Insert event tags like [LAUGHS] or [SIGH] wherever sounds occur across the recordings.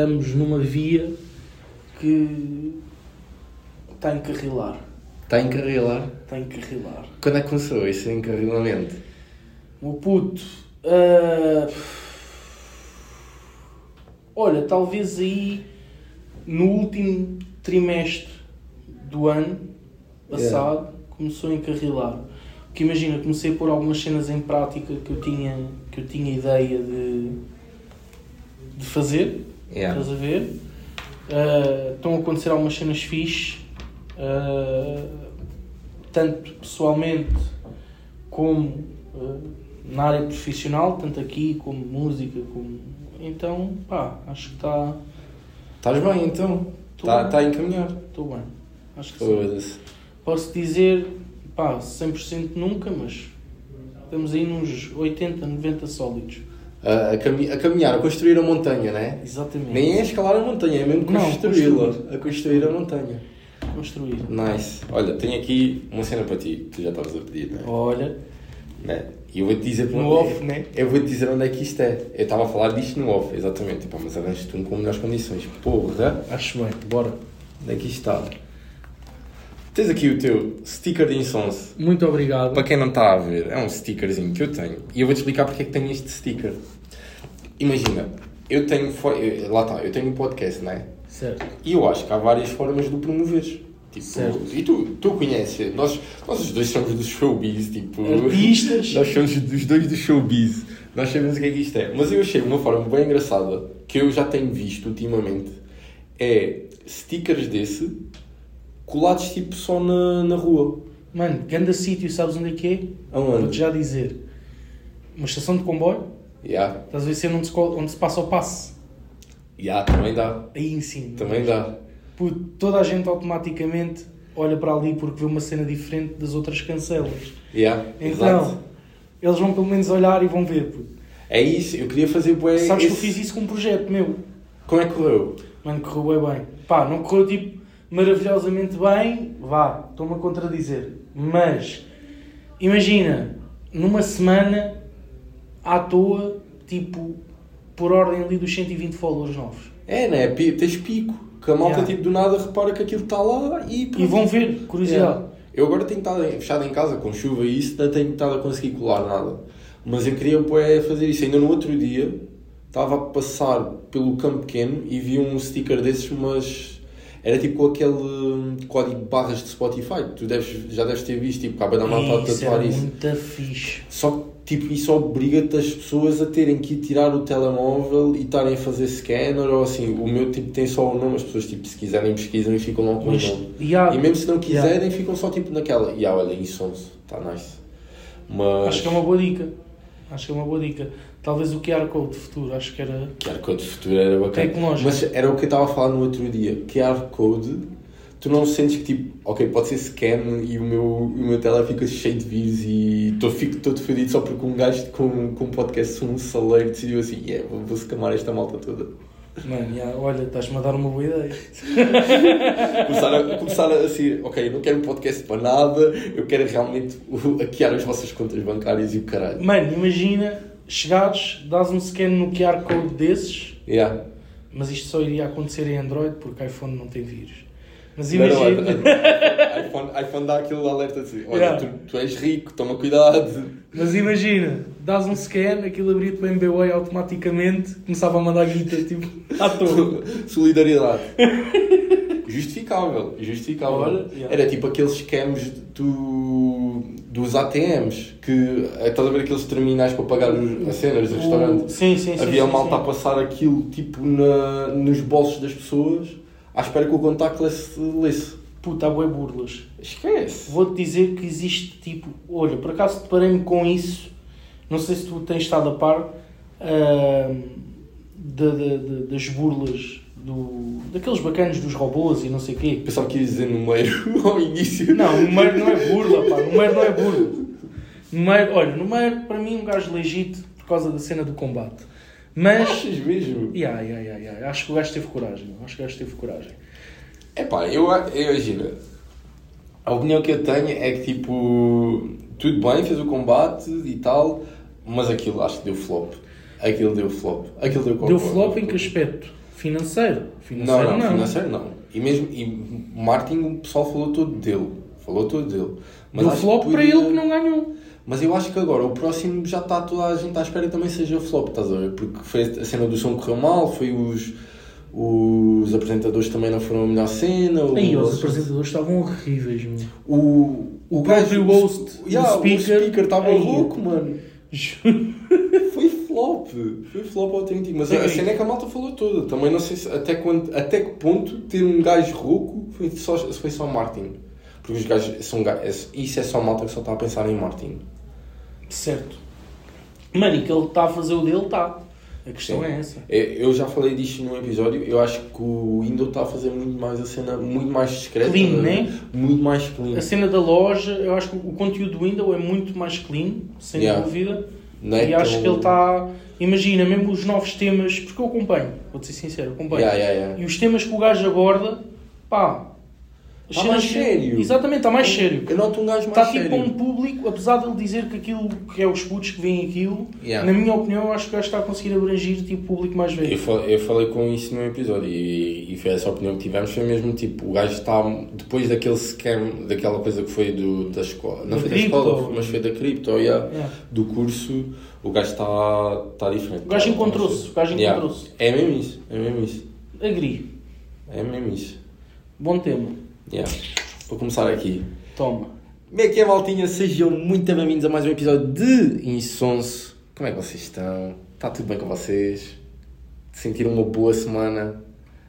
Estamos numa via que está a encarrilar. Está a encarrilar? Está a encarrilar. Quando é que começou esse encarrilamento? O puto. ah, olha, talvez aí no último trimestre do ano passado começou a encarrilar. Porque imagina, comecei a pôr algumas cenas em prática que eu tinha, que eu tinha ideia de, de fazer. Yeah. Estás a ver? Ah, estão a acontecer algumas cenas fixes, ah, tanto pessoalmente como ah, na área profissional, tanto aqui como música, como. Então, pá, acho que está. Estás bem então? Está tá a encaminhar. Estou bem. Acho que sim. Foda-se. Posso dizer, pá, 100% nunca, mas estamos aí nos 80, 90 sólidos. A, cami- a caminhar, a construir a montanha, né? Exatamente. Nem é escalar a montanha, é mesmo construí-la. A construir a montanha. Construir. Nice. Olha, tenho aqui uma cena para ti. Tu já estavas a pedir, né? Olha, né? E eu vou-te dizer para No off, né? Eu vou-te dizer onde é que isto é. Eu estava a falar disto no off, exatamente. Pá, mas arranjas-te um com melhores condições. Porra! acho bem, bora. Onde é que isto está? Tens aqui o teu sticker de Insonce. Muito obrigado. Para quem não está a ver, é um stickerzinho que eu tenho. E eu vou-te explicar porque é que tenho este sticker. Imagina, eu tenho. Lá está, eu tenho um podcast, não é? Certo. E eu acho que há várias formas de o promoveres. Tipo, Certo. E tu, tu conheces, nós, nós os dois somos do showbiz, tipo. Artistas. [LAUGHS] Nós somos os dois do showbiz. Nós sabemos o que é que isto é. Mas eu achei uma forma bem engraçada que eu já tenho visto ultimamente. É stickers desse colados tipo só na, na rua. Mano, grande sítio, sabes onde é que é? Aonde? Vou-te já dizer. Uma estação de comboio, Yeah. estás a ver cena onde se, onde se passa o passe. Yeah, também dá. Aí em cima. Também dá. Puto, toda a gente automaticamente olha para ali porque vê uma cena diferente das outras cancelas. Yeah, Então, exato. eles vão pelo menos olhar e vão ver. Puto. É isso, eu queria fazer bué. Sabes que eu esse- fiz isso com um projeto meu. Como é que correu? Mano, correu bem, bem. Pá, não correu tipo maravilhosamente bem, vá, estou-me a contradizer. Mas, imagina, numa semana, à toa, tipo, por ordem ali dos 120 followers novos. É, né? Tens pico. Que a malta, Yeah. tipo, do nada repara que aquilo está lá e pronto. E vão ver, curiosidade. Yeah. Eu agora tenho estado fechado em casa com chuva e isso, não tenho estado a conseguir colar nada. Mas eu queria bué, fazer isso. Ainda no outro dia, estava a passar pelo campo pequeno e vi um sticker desses, mas era tipo aquele hum, código de barras de Spotify. Tu deves, já deves ter visto, tipo, acaba da malta a tatuar isso. muito fixe. Só que tipo, isso obriga-te as pessoas a terem que ir tirar o telemóvel e estarem a fazer scanner ou assim. O meu tipo tem só o nome, as pessoas tipo, se quiserem pesquisam e ficam logo com o nome. yeah, E mesmo se não quiserem, yeah. ficam só tipo naquela. E ah, olha, isso está nice. Mas. Acho que é uma boa dica. Acho que é uma boa dica. Talvez o QR Code de futuro, acho que era. QR Code futuro era bacana. Tecnológico. Mas era o que eu estava a falar no outro dia. QR Code, tu não sentes que tipo, ok, pode ser scan e o meu, o meu tele fica cheio de vírus e tô, fico todo fodido só porque um gajo com, com um podcast, um saleiro, decidiu assim: yeah, vou, vou scamar esta malta toda. Mano, yeah, olha, estás-me a dar uma boa ideia. [LAUGHS] começar a, começar a assim, ok, eu não quero um podcast para nada, eu quero realmente hackear as vossas contas bancárias e o caralho. Mano, imagina, chegares, dás um scan no QR Code desses, Yeah. mas isto só iria acontecer em Android porque iPhone não tem vírus. Mas imagina. iPhone, iPhone dá aquele alerta assim: olha, Yeah. tu, tu és rico, toma cuidado. Mas imagina, dás um scan, aquilo abria-te o MBWay automaticamente, começava a mandar guita, tipo, à toa. [LAUGHS] Solidariedade. Justificável, justificável. Olha, yeah. Era tipo aqueles scams do, dos ATMs, que estás a ver aqueles terminais para pagar os, as cenas do O- restaurante. Sim, sim, sim. Havia sim, malta a sim. passar aquilo tipo na, nos bolsos das pessoas à espera que o contactless lesse. Puta, há bué burlas. Esquece. Vou-te dizer que existe tipo. Olha, por acaso deparei-me com isso. Não sei se tu tens estado a par ahm, da- da- da- das burlas do, daqueles bacanos dos robôs e não sei o quê. Pensava que ia dizer número [LAUGHS] ao início. Não, número não é burla, pá. Número não é burla. Número, olha, número para mim é um gajo legítimo por causa da cena do combate. Mas. Achas mesmo? Yeah, yeah, yeah, yeah. Acho que o gajo teve coragem. Acho que o gajo teve coragem. Epá, eu, eu imagino. A opinião que eu tenho é que tipo. Tudo bem, fez o combate e tal, mas aquilo acho que deu flop. Aquilo deu flop. Aquilo deu Deu flop em que aspecto? financeiro. Financeiro Não, não. não, financeiro não. E mesmo e Martin, o pessoal falou todo dele. Falou todo dele. Deu acho flop que para podia- ele que não ganhou. Mas eu acho que agora o próximo já está toda a gente à espera que também seja flop, estás a ver? Porque foi a cena do som correu mal, foi os, os apresentadores também não foram a melhor cena. Aí, o, os apresentadores estavam horríveis, meu. o, O próprio gajo- host, yeah, o speaker, o estava louco, mano. [LAUGHS] Foi flop, foi flop autêntico. Mas a Sim. cena é que a malta falou toda. Também não sei se, até, quando, até que ponto ter um gajo rouco foi só, foi só Martin. Porque os gajos são ga- é- Isso é só malta que só está a pensar em Martin. Certo. Mano, e que ele está a fazer o dele, está. A questão Sim. é essa. É, Eu já falei disto num episódio. Eu acho que o Windows está a fazer muito mais a cena, muito mais discreta. Clean, né? Muito mais clean. A cena da loja, eu acho que o conteúdo do Windows é muito mais clean, sem Yeah. dúvida. É e acho que ele está. Imagina, mesmo os novos temas, porque eu acompanho, vou-te ser sincero, acompanho. Yeah, yeah. E os temas que o gajo aborda, pá. Tá cenas- mais sério. Exatamente, está mais sério. Eu noto um gajo mais Está sério. tipo um público, apesar de ele dizer que aquilo que é os putos que veem aquilo, Yeah. na minha opinião, eu acho que o gajo está a conseguir abranger tipo, o público mais Eu, velho. fa- eu falei com isso num episódio e, e foi essa a opinião que tivemos. Foi mesmo tipo: o gajo está. Depois daquele scam, daquela coisa que foi do, da escola, não Da foi da cripto. escola, mas foi da cripto, yeah, Yeah. do curso, o gajo está está diferente. O gajo Tá- encontrou-se, o gajo Yeah. encontrou-se. É mesmo isso, é mesmo isso. Agri. É mesmo isso. Bom tema. Yeah. Vou começar aqui. Toma. Como é que é, maltinha? Sejam muito bem-vindos a mais um episódio de Insonso. Como é que vocês estão? Está tudo bem com vocês? Sentiram uma boa semana?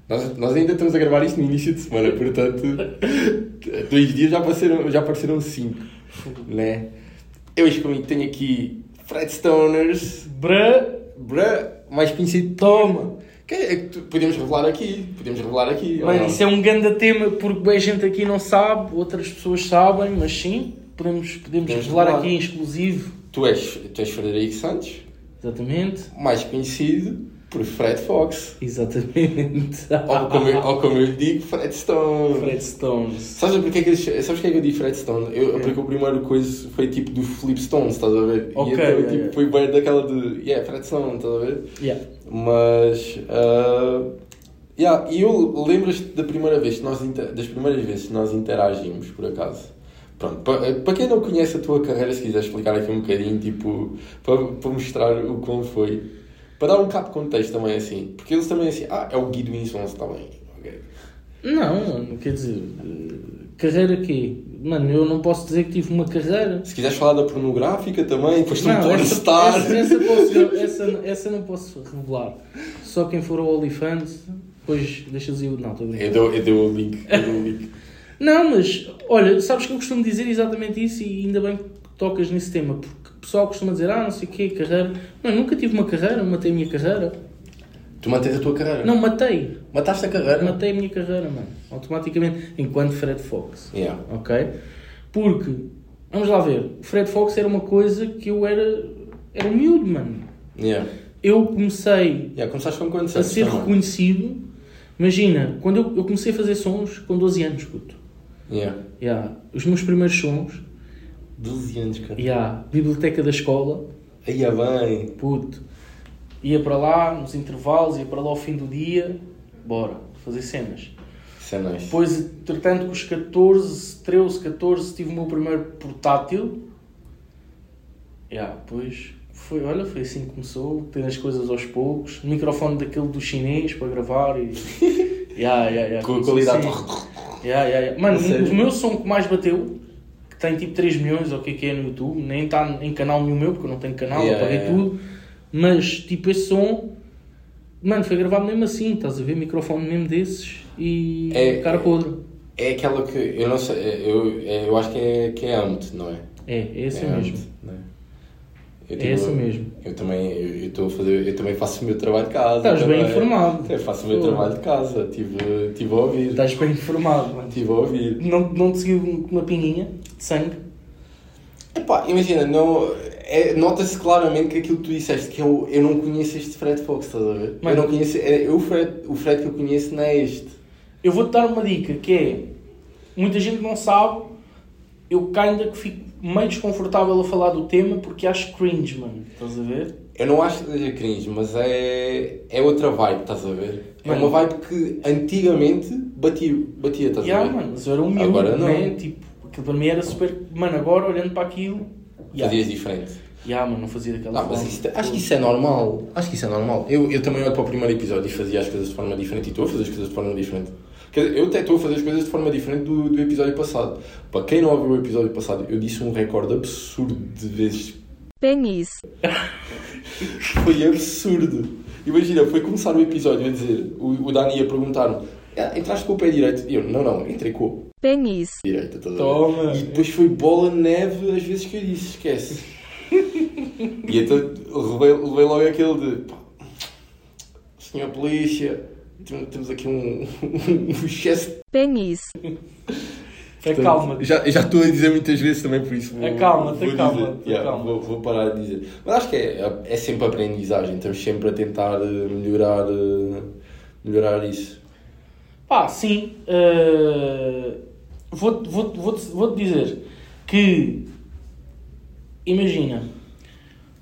Nós, nós ainda estamos a gravar isto no início de semana, portanto, [LAUGHS] dois dias já apareceram, já apareceram cinco, né? Eu hoje comigo tenho aqui Fred Stoners, Bra. Bra, mais conhecido Toma. É podemos revelar aqui, podemos revelar aqui. Mano, isso é um grande tema porque bem gente aqui não sabe, outras pessoas sabem, mas sim, podemos, podemos Podemos revelar revelar. aqui em exclusivo. Tu és, tu és Frederico Santos, Exatamente. mais conhecido por Fred Fox. Exatamente. Ou como, eu, ou como eu lhe digo, Fred Stone. Fred Stones. Sabes porque é que, eu- sabes porque é que eu digo Fred Stone? Eu, Porque o primeiro coisa foi tipo do Flip Stones, estás a ver? Ok, e então yeah, tipo, yeah. foi bem daquela de. Yeah, Fred Stone, estás a ver? Yeah. Mas. ah, yeah, e eu lembras-te da primeira vez que nós das primeiras vezes que nós interagimos, por acaso. Pronto, para, para quem não conhece a tua carreira, se quiser explicar aqui um bocadinho, tipo, para, para mostrar o como foi, para dar um de contexto também assim, porque eles também assim, ah, é o Guido Insons também. ok. Não, mano, quer dizer, carreira aqui. Mano, eu não posso dizer que tive uma carreira. Se quiseres falar da pornográfica também, depois tu Não, porn essa, star. essa, essa, posso- essa, essa não posso revelar. Só quem for ao OnlyFans, depois deixas aí o. Não, estou a. Eu dou, eu dou o link. Eu dou o link. [LAUGHS] Não, mas olha, sabes que eu costumo dizer exatamente isso e ainda bem que tocas nesse tema, porque o pessoal costuma dizer, ah, não sei o quê, carreira. Não, nunca tive uma carreira, matei a minha carreira. Tu mantens a tua carreira? Não, matei. Mataste a carreira? Matei a minha carreira, mano. Automaticamente, enquanto Fred Fox. Yeah. Ok? Porque, vamos lá ver, o Fred Fox era uma coisa que eu era. Era um miúdo, mano. Yeah. Eu comecei Yeah, com quantos a ser também? reconhecido. Imagina, quando eu, eu comecei a fazer sons com 12 anos, puto. Yeah. Yeah. Os meus primeiros sons, 12 anos, cara. yeah. biblioteca da escola, Aí é bem. puto. Ia para lá, nos intervalos, ia para lá ao fim do dia, bora, fazer cenas. Isso é nice. Depois, entretanto, com os 14, 13, 14, tive o meu primeiro portátil. Yeah, depois foi, olha, foi assim que começou, tendo as coisas aos poucos. Microfone daquele do chinês para gravar e. [LAUGHS] yeah, yeah, yeah. Com a qualidade. assim. Yeah, yeah, yeah. Mano, o meu som que mais bateu, tem tipo 3 milhões ou o que é que é no YouTube, nem está em canal nenhum meu, porque eu não tenho canal, Yeah, apaguei yeah, tudo. Mas tipo esse som, mano, foi gravado mesmo assim, estás a ver? Microfone mesmo desses e É- cara podre. É aquela que. Eu não sei. Eu, é- eu acho que é, que é Amt, não é? É, é esse é mesmo. Amt, não é? Eu, É esse mesmo. Eu também, eu, eu, estou a fazer, eu também faço o meu trabalho de casa. Estás bem informado. Eu faço o meu Pô. trabalho de casa. Estive tive a ouvir. Estás bem informado, mano. Estive a ouvir. Não, não te seguiu uma pinguinha de sangue? Epá, imagina, não, é, nota-se claramente que aquilo que tu disseste, que eu, eu não conheço este Fred Fox, estás a ver? Mano. Eu não conheço, é, eu, o, Fred, o Fred que eu conheço não é este. Eu vou-te dar uma dica, que é... Muita gente não sabe, eu ainda que fico meio desconfortável a falar do tema porque acho cringe, mano. Estás a ver? Eu não acho que seja cringe, mas é, é outra vibe, estás a ver? É Mano. uma vibe que antigamente batia, batia estás a Yeah, ver? mano, mas era humilde, Agora não. né? Tipo, aquilo para mim era super. Mano, agora olhando para aquilo. Yeah. Fazias diferente. Yeah, mano, não fazia daquela Não, mas forma. isso- acho que isso é normal. Acho que isso é normal. Eu, eu também olho para o primeiro episódio e fazia as coisas de forma diferente e estou a fazer as coisas de forma diferente. Quer dizer, eu até estou a fazer as coisas de forma diferente do, do episódio passado. Para quem não ouviu o episódio passado, eu disse um recorde absurdo de vezes. Penis. [LAUGHS] Foi absurdo. Imagina, foi começar o episódio a dizer, o, o Dani ia perguntar-me, "Ah, entraste com o pé direito? E eu, não, não, entrei com Penis. direito. estás a ver? Toma! E depois foi bola neve as vezes que eu disse, esquece. [LAUGHS] e então levei, levei logo aquele de pá, senhor polícia, tem- temos aqui um, [LAUGHS] um excesso. Penis. Acalma-te. Já, já estou a dizer muitas vezes também por isso. Acalma-te, acalma-te, Yeah, acalma-te. Vou, vou parar de dizer. Mas acho que é, é sempre aprendizagem, estamos sempre a tentar eh, melhorar, eh, melhorar isso. Pá, sim. eh, vou-te vou, vou, vou dizer que. Imagina.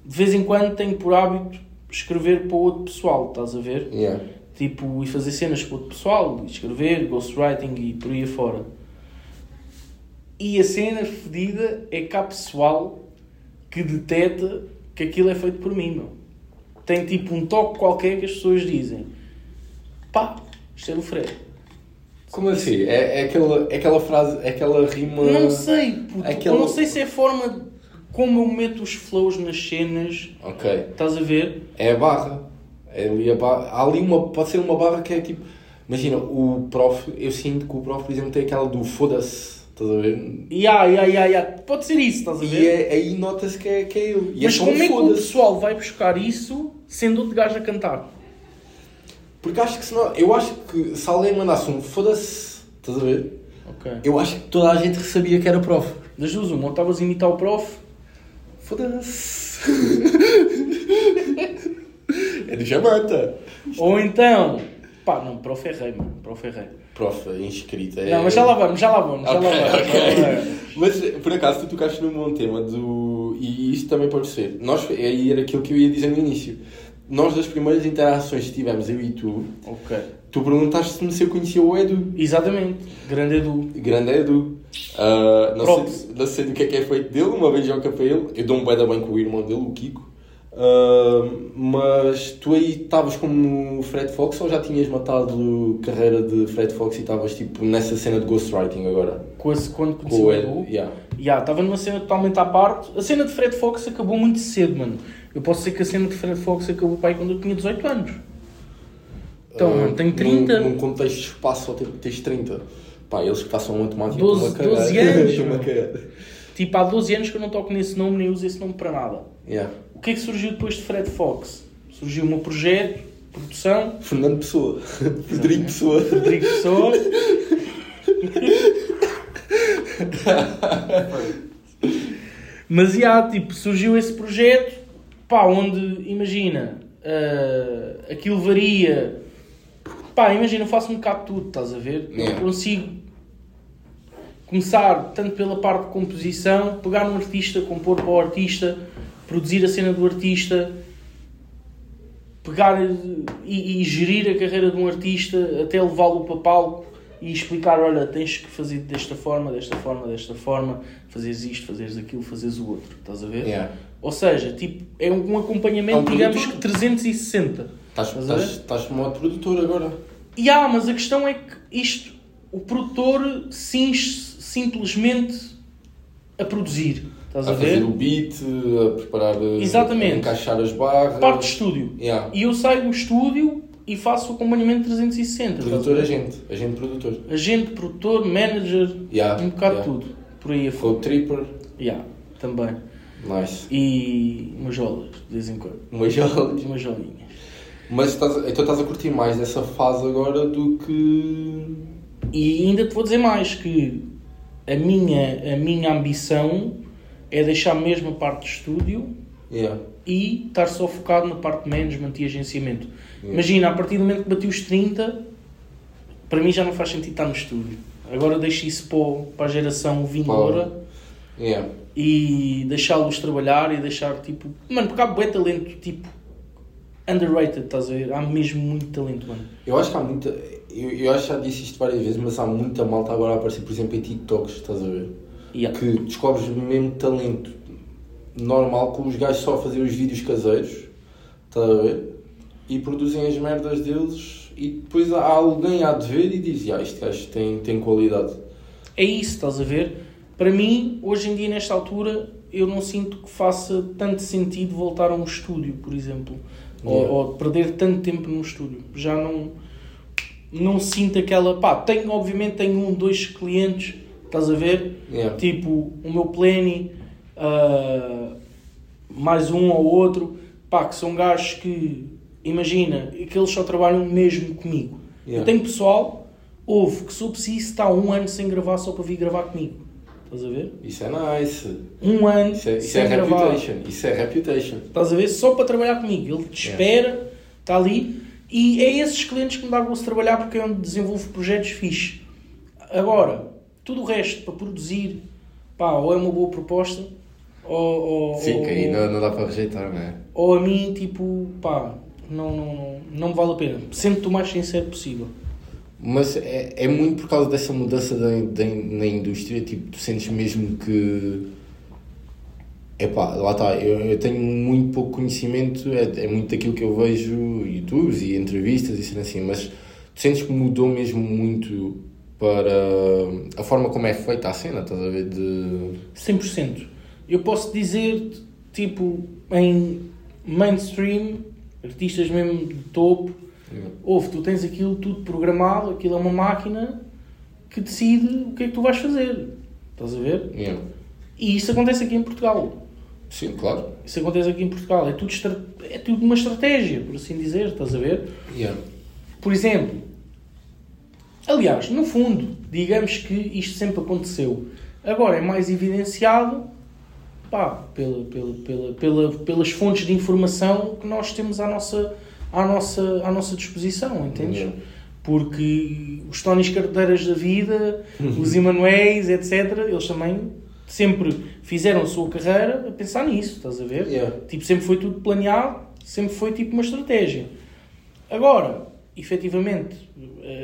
De vez em quando tenho por hábito escrever para outro pessoal, estás a ver? Yeah. Tipo, e fazer cenas para outro pessoal, escrever, ghostwriting e por aí afora. E a cena fedida é que há pessoal que deteta que aquilo é feito por mim, meu. Tem tipo um toque qualquer que as pessoas dizem: pá, isto é do Fred. Como assim? É, é, aquela, é aquela frase, é aquela rima. Não sei, puto. aquela- Eu não sei se é a forma como eu meto os flows nas cenas. Ok. Estás a ver? É a barra. É ali a barra. Há ali uma. Pode ser uma barra que é tipo. Imagina, o prof. Eu sinto que o prof, por exemplo, tem aquela do foda-se. Estás a ver? Ya, ya, ya, ya. Pode ser isso, estás a ver? E é, aí nota-se que é, que é ele. E Mas é só um como é que o pessoal vai buscar isso sendo outro gajo a cantar? Porque acho que se não. Eu acho que se alguém mandasse um foda-se. Estás a ver? Ok. Eu acho que toda a gente sabia que era prof. Das duas, uma, ou estavas a imitar o prof, Foda-se. é do Jamanta. ou então. Pá, não, prof é rei, mano. Prof é rei. Prof, inscrito. É... Não, mas já lá vamos, já lá vamos, já Ok, lá vamos. ok. já lá vamos. Mas por acaso tu tocaste num bom tema do. E isto também pode ser. Nós, aí era aquilo que eu ia dizer no início. Nós das primeiras interações que tivemos, eu e tu, Ok. tu perguntaste-me se eu conhecia o Edu. Exatamente. Grande Edu. Grande Edu. Ah, não, sei, não sei do que é que é feito dele, uma vez joga para ele. Eu dou um da bem com o irmão dele, o Kiko. Ah, mas tu aí estavas como Fred Fox ou já tinhas matado carreira de Fred Fox e estavas tipo nessa cena de ghostwriting agora? Com esse, quando conheci Com o Edu. Edu? Yeah. Estava numa cena totalmente à parte. A cena de Fred Fox acabou muito cedo, mano. Eu posso dizer que a cena de Fred Fox acabou pai quando eu tinha 18 anos. Então, Ah, mano, tenho 30. Num, num contexto de espaço só te- tens 30. Pá, eles que façam matemática 12 estão-me a cagar. 12 anos. Tipo, há 12 anos que eu não toco nesse nome nem uso esse nome para nada. Yeah. O que é que surgiu depois de Fred Fox? Surgiu o meu projeto, produção, Fernando Pessoa. Frederico Pessoa. Rodrigo Pessoa. [LAUGHS] Mas já, tipo, surgiu esse projeto, pá, onde, imagina, ah, aquilo varia. Pá, imagina, eu faço um bocado de tudo, estás a ver? Eu Yeah. consigo começar tanto pela parte de composição, pegar um artista, compor para o artista, produzir a cena do artista, pegar e, e gerir a carreira de um artista até levá-lo para palco e explicar, olha, tens que fazer desta forma, desta forma, desta forma, fazeres isto, fazeres aquilo, fazeres o outro, estás a ver? Yeah. Ou seja, tipo, é um, acompanhamento, É um digamos que 360. Estás, a como modo produtor agora. E há, mas a questão é que isto, o produtor cinge simplesmente a produzir, estás a, A fazer ver? o beat, a preparar. Exatamente. A encaixar as barras. Parte de estúdio. Yeah. E eu saio do estúdio e faço o acompanhamento 360. estás a Produtor, agente. Agente produtor. Agente, produtor, manager, Yeah, um bocado yeah. tudo. Por aí afora. Code Tripper. Yeah, também. Nice. E umas jolas, de vez em quando. Umas jolas. Umas jolinhas. Mas estás, então estás a curtir mais dessa fase agora do que. E ainda te vou dizer mais que a minha, a minha ambição é deixar mesmo a parte de estúdio Yeah. e estar só focado na parte de management e agenciamento. Yeah. Imagina, a partir do momento que bati os 30, para mim já não faz sentido estar no estúdio. Agora deixo isso para, para a geração vindoura Yeah. e deixá-los trabalhar e deixar tipo. Mano, porque há bué talento tipo underrated, estás a ver? Há mesmo muito talento, mano. Eu acho que há muita. Eu, eu acho que já disse isto várias vezes, mas há muita malta agora a aparecer, por exemplo, em TikToks, estás a ver? Yeah. Que descobres mesmo talento normal, com os gajos só a fazer os vídeos caseiros, estás a ver? E produzem as merdas deles e depois há alguém a de ver e diz: ah, este gajo tem, tem qualidade. É isso, estás a ver? Para mim, hoje em dia, nesta altura, eu não sinto que faça tanto sentido voltar a um estúdio, por exemplo. Ou, Yeah. ou perder tanto tempo num estúdio. Já não, não sinto aquela. Pá, tenho, obviamente, tenho um, dois clientes, estás a ver? Yeah. Tipo, o meu Plany, ah, mais um ou outro, pá, que são gajos que, imagina, que eles só trabalham mesmo comigo. Yeah. Eu tenho pessoal, houve, que se eu preciso está um ano sem gravar só para vir gravar comigo. Estás a ver? Isso é nice. Um ano Isso é, isso é reputation. Isso é reputation. Estás a ver? Só para trabalhar comigo. Ele te espera, está ali. E é esses clientes que me dá gosto de trabalhar porque é onde desenvolvo projetos fixe. Agora, tudo o resto para produzir, pá, ou é uma boa proposta, ou, ou, Sim, que aí não, não dá para rejeitar, não é? ou a mim, tipo, pá, não, não, não, não me vale a pena. Sempre o mais sincero possível. Mas é, é muito por causa dessa mudança da, da, na indústria, tipo, tu sentes mesmo que. Epá, lá está, eu, eu tenho muito pouco conhecimento, é, é muito daquilo que eu vejo youtubes e entrevistas e sendo assim, mas tu sentes que mudou mesmo muito para a forma como é feita a cena, estás a ver? De... 100%. Eu posso dizer, tipo, em mainstream, artistas mesmo de topo, Ouve, tu tens aquilo tudo programado, aquilo é uma máquina que decide o que é que tu vais fazer. Estás a ver? Yeah. E isso acontece aqui em Portugal. Sim, claro. Isso acontece aqui em Portugal. É tudo, estra- é tudo uma estratégia, por assim dizer. Estás a ver? Yeah. Por exemplo, aliás, no fundo, digamos que isto sempre aconteceu. Agora é mais evidenciado pá, pela, pela, pela, pela- pelas fontes de informação que nós temos à nossa, à nossa, à nossa disposição, entendes? Yeah. Porque os Tónis Carteiras da vida, os Emanuéis, etc., eles também sempre fizeram a sua carreira a pensar nisso, estás a ver? Yeah. Tipo, sempre foi tudo planeado, sempre foi tipo uma estratégia. Agora, efetivamente,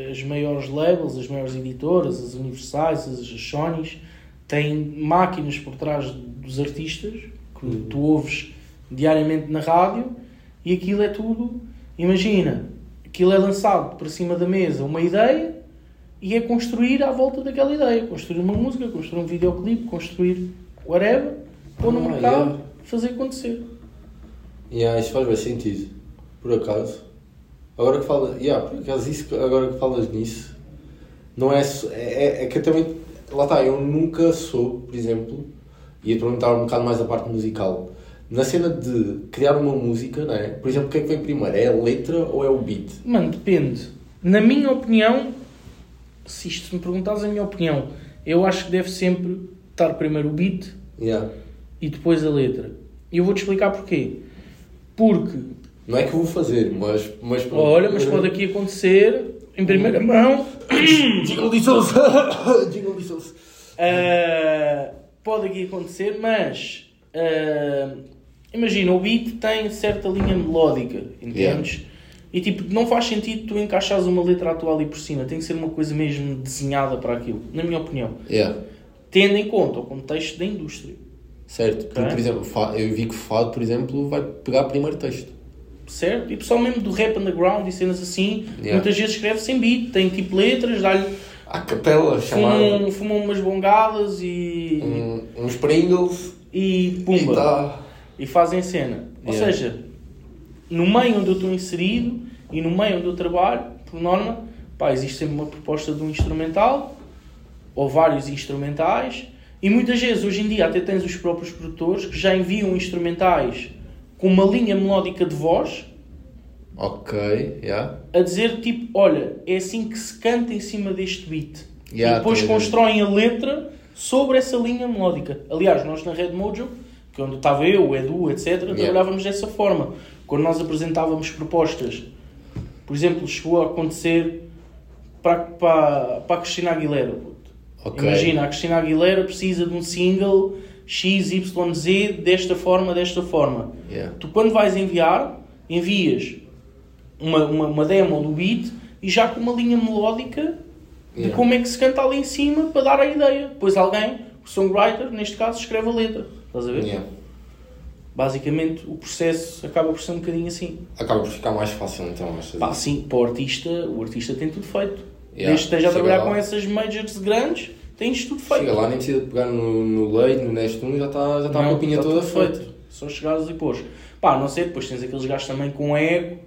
as maiores labels, as maiores editoras, as Universais, as, Sonys, têm máquinas por trás dos artistas que tu ouves diariamente na rádio e aquilo é tudo. Imagina, aquilo é lançado para cima da mesa uma ideia e é construir à volta daquela ideia. Construir uma música, construir um videoclipe, construir whatever, pôr no Ah, mercado, yeah. fazer acontecer. Yeah, isso faz bem sentido, por acaso. Agora que falas, yeah, por acaso, isso, agora que falas nisso, não é, é, é, é que eu também, lá está, eu nunca sou, por exemplo, ia perguntar um bocado mais a parte musical, na cena de criar uma música, não é? Por exemplo, o que é que vem primeiro? É a letra ou é o beat? Mano, depende. Na minha opinião, se isto me perguntares a minha opinião, eu acho que deve sempre estar primeiro o beat Yeah. e depois a letra. E eu vou-te explicar porquê. Porque, Não é que eu vou fazer, mas... mas pronto. olha, mas pode aqui acontecer, em primeira mão, [COUGHS] Jingle dissous! [COUGHS] Jingle dissous! ah, pode aqui acontecer, mas ah, imagina, o beat tem certa linha melódica, entendes? E tipo, não faz sentido tu encaixares uma letra atual ali por cima, tem que ser uma coisa mesmo desenhada para aquilo, na minha opinião. Yeah. tendo em conta o contexto da indústria. Certo, porque, por exemplo, eu vi que o fado, por exemplo, vai pegar primeiro texto. Certo? E pessoal mesmo do rap underground e cenas assim, Yeah. muitas vezes escreve sem beat, tem tipo letras, dá-lhe A capela, chamar fumam, umas bongadas e, um, uns Pringles e e pumba. tá. E fazem cena. Ou Yeah. seja, no meio onde eu estou inserido e no meio onde eu trabalho, por norma, pá, existe sempre uma proposta de um instrumental ou vários instrumentais e muitas vezes hoje em dia até tens os próprios produtores que já enviam instrumentais com uma linha melódica de voz Ok, yeah. a dizer tipo, olha, é assim que se canta em cima deste beat. Yeah, e depois constroem a letra sobre essa linha melódica. Aliás, nós na Red Mojo, que onde estava eu, o Edu, etc., trabalhávamos dessa forma. Quando nós apresentávamos propostas, por exemplo, chegou a acontecer para, para, para a Cristina Aguilera. puto. Ok. Imagina, a Cristina Aguilera precisa de um single XYZ desta forma, desta forma. Yeah. Tu quando vais enviar, envias uma, uma, uma demo do beat e já com uma linha melódica de Yeah. como é que se canta ali em cima para dar a ideia. Depois alguém, o songwriter, neste caso, escreve a letra. Estás a ver? Yeah. Basicamente o processo acaba por ser um bocadinho assim. Acaba por ficar mais fácil então, achas? Pá, sim, para o artista, o artista tem tudo feito. Yeah, Desde que esteja a chega trabalhar lá. com essas majors grandes, tens tudo feito. Chega lá, nem precisa de pegar no, no leite, no Nest 1 já está já tá a Não, papinha tá toda tudo feita. Só chegares e pôs. Pá, não sei, depois tens aqueles gajos também com ego.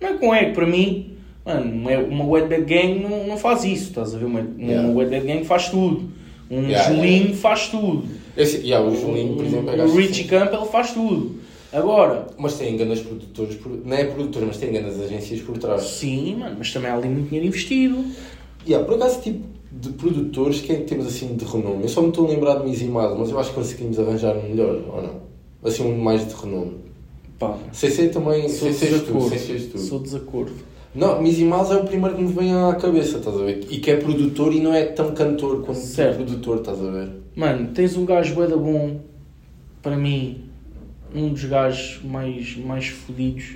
Não é com ego, para mim, mano, uma, uma Wet Bad Gang não, não faz isso, estás a ver? Uma, uma Yeah. Wet Bad Gang faz tudo. Um Yeah, Julinho faz tudo. Esse, yeah, o Julinho, por exemplo, é o Richie Campbell faz tudo. Agora, Mas tem grandes produtores, não é produtores, mas tem grandes agências por trás. sim, mano, mas também há ali muito dinheiro investido. Yeah, por acaso, tipo de produtores, quem é que temos assim de renome? Eu só me estou a lembrar de Mizimado, mas eu acho que conseguimos arranjar um melhor, ou não? Assim, um mais de renome. Pá, CC também, sou CC és tu, desacordo. CC tu. Sou desacordo. Não, Mizimado é o primeiro que me vem à cabeça, estás a ver? E que é produtor e não é tão cantor quanto Certo. produtor, estás a ver? Mano, tens um gajo bué bom, para mim, um dos gajos mais, mais fodidos.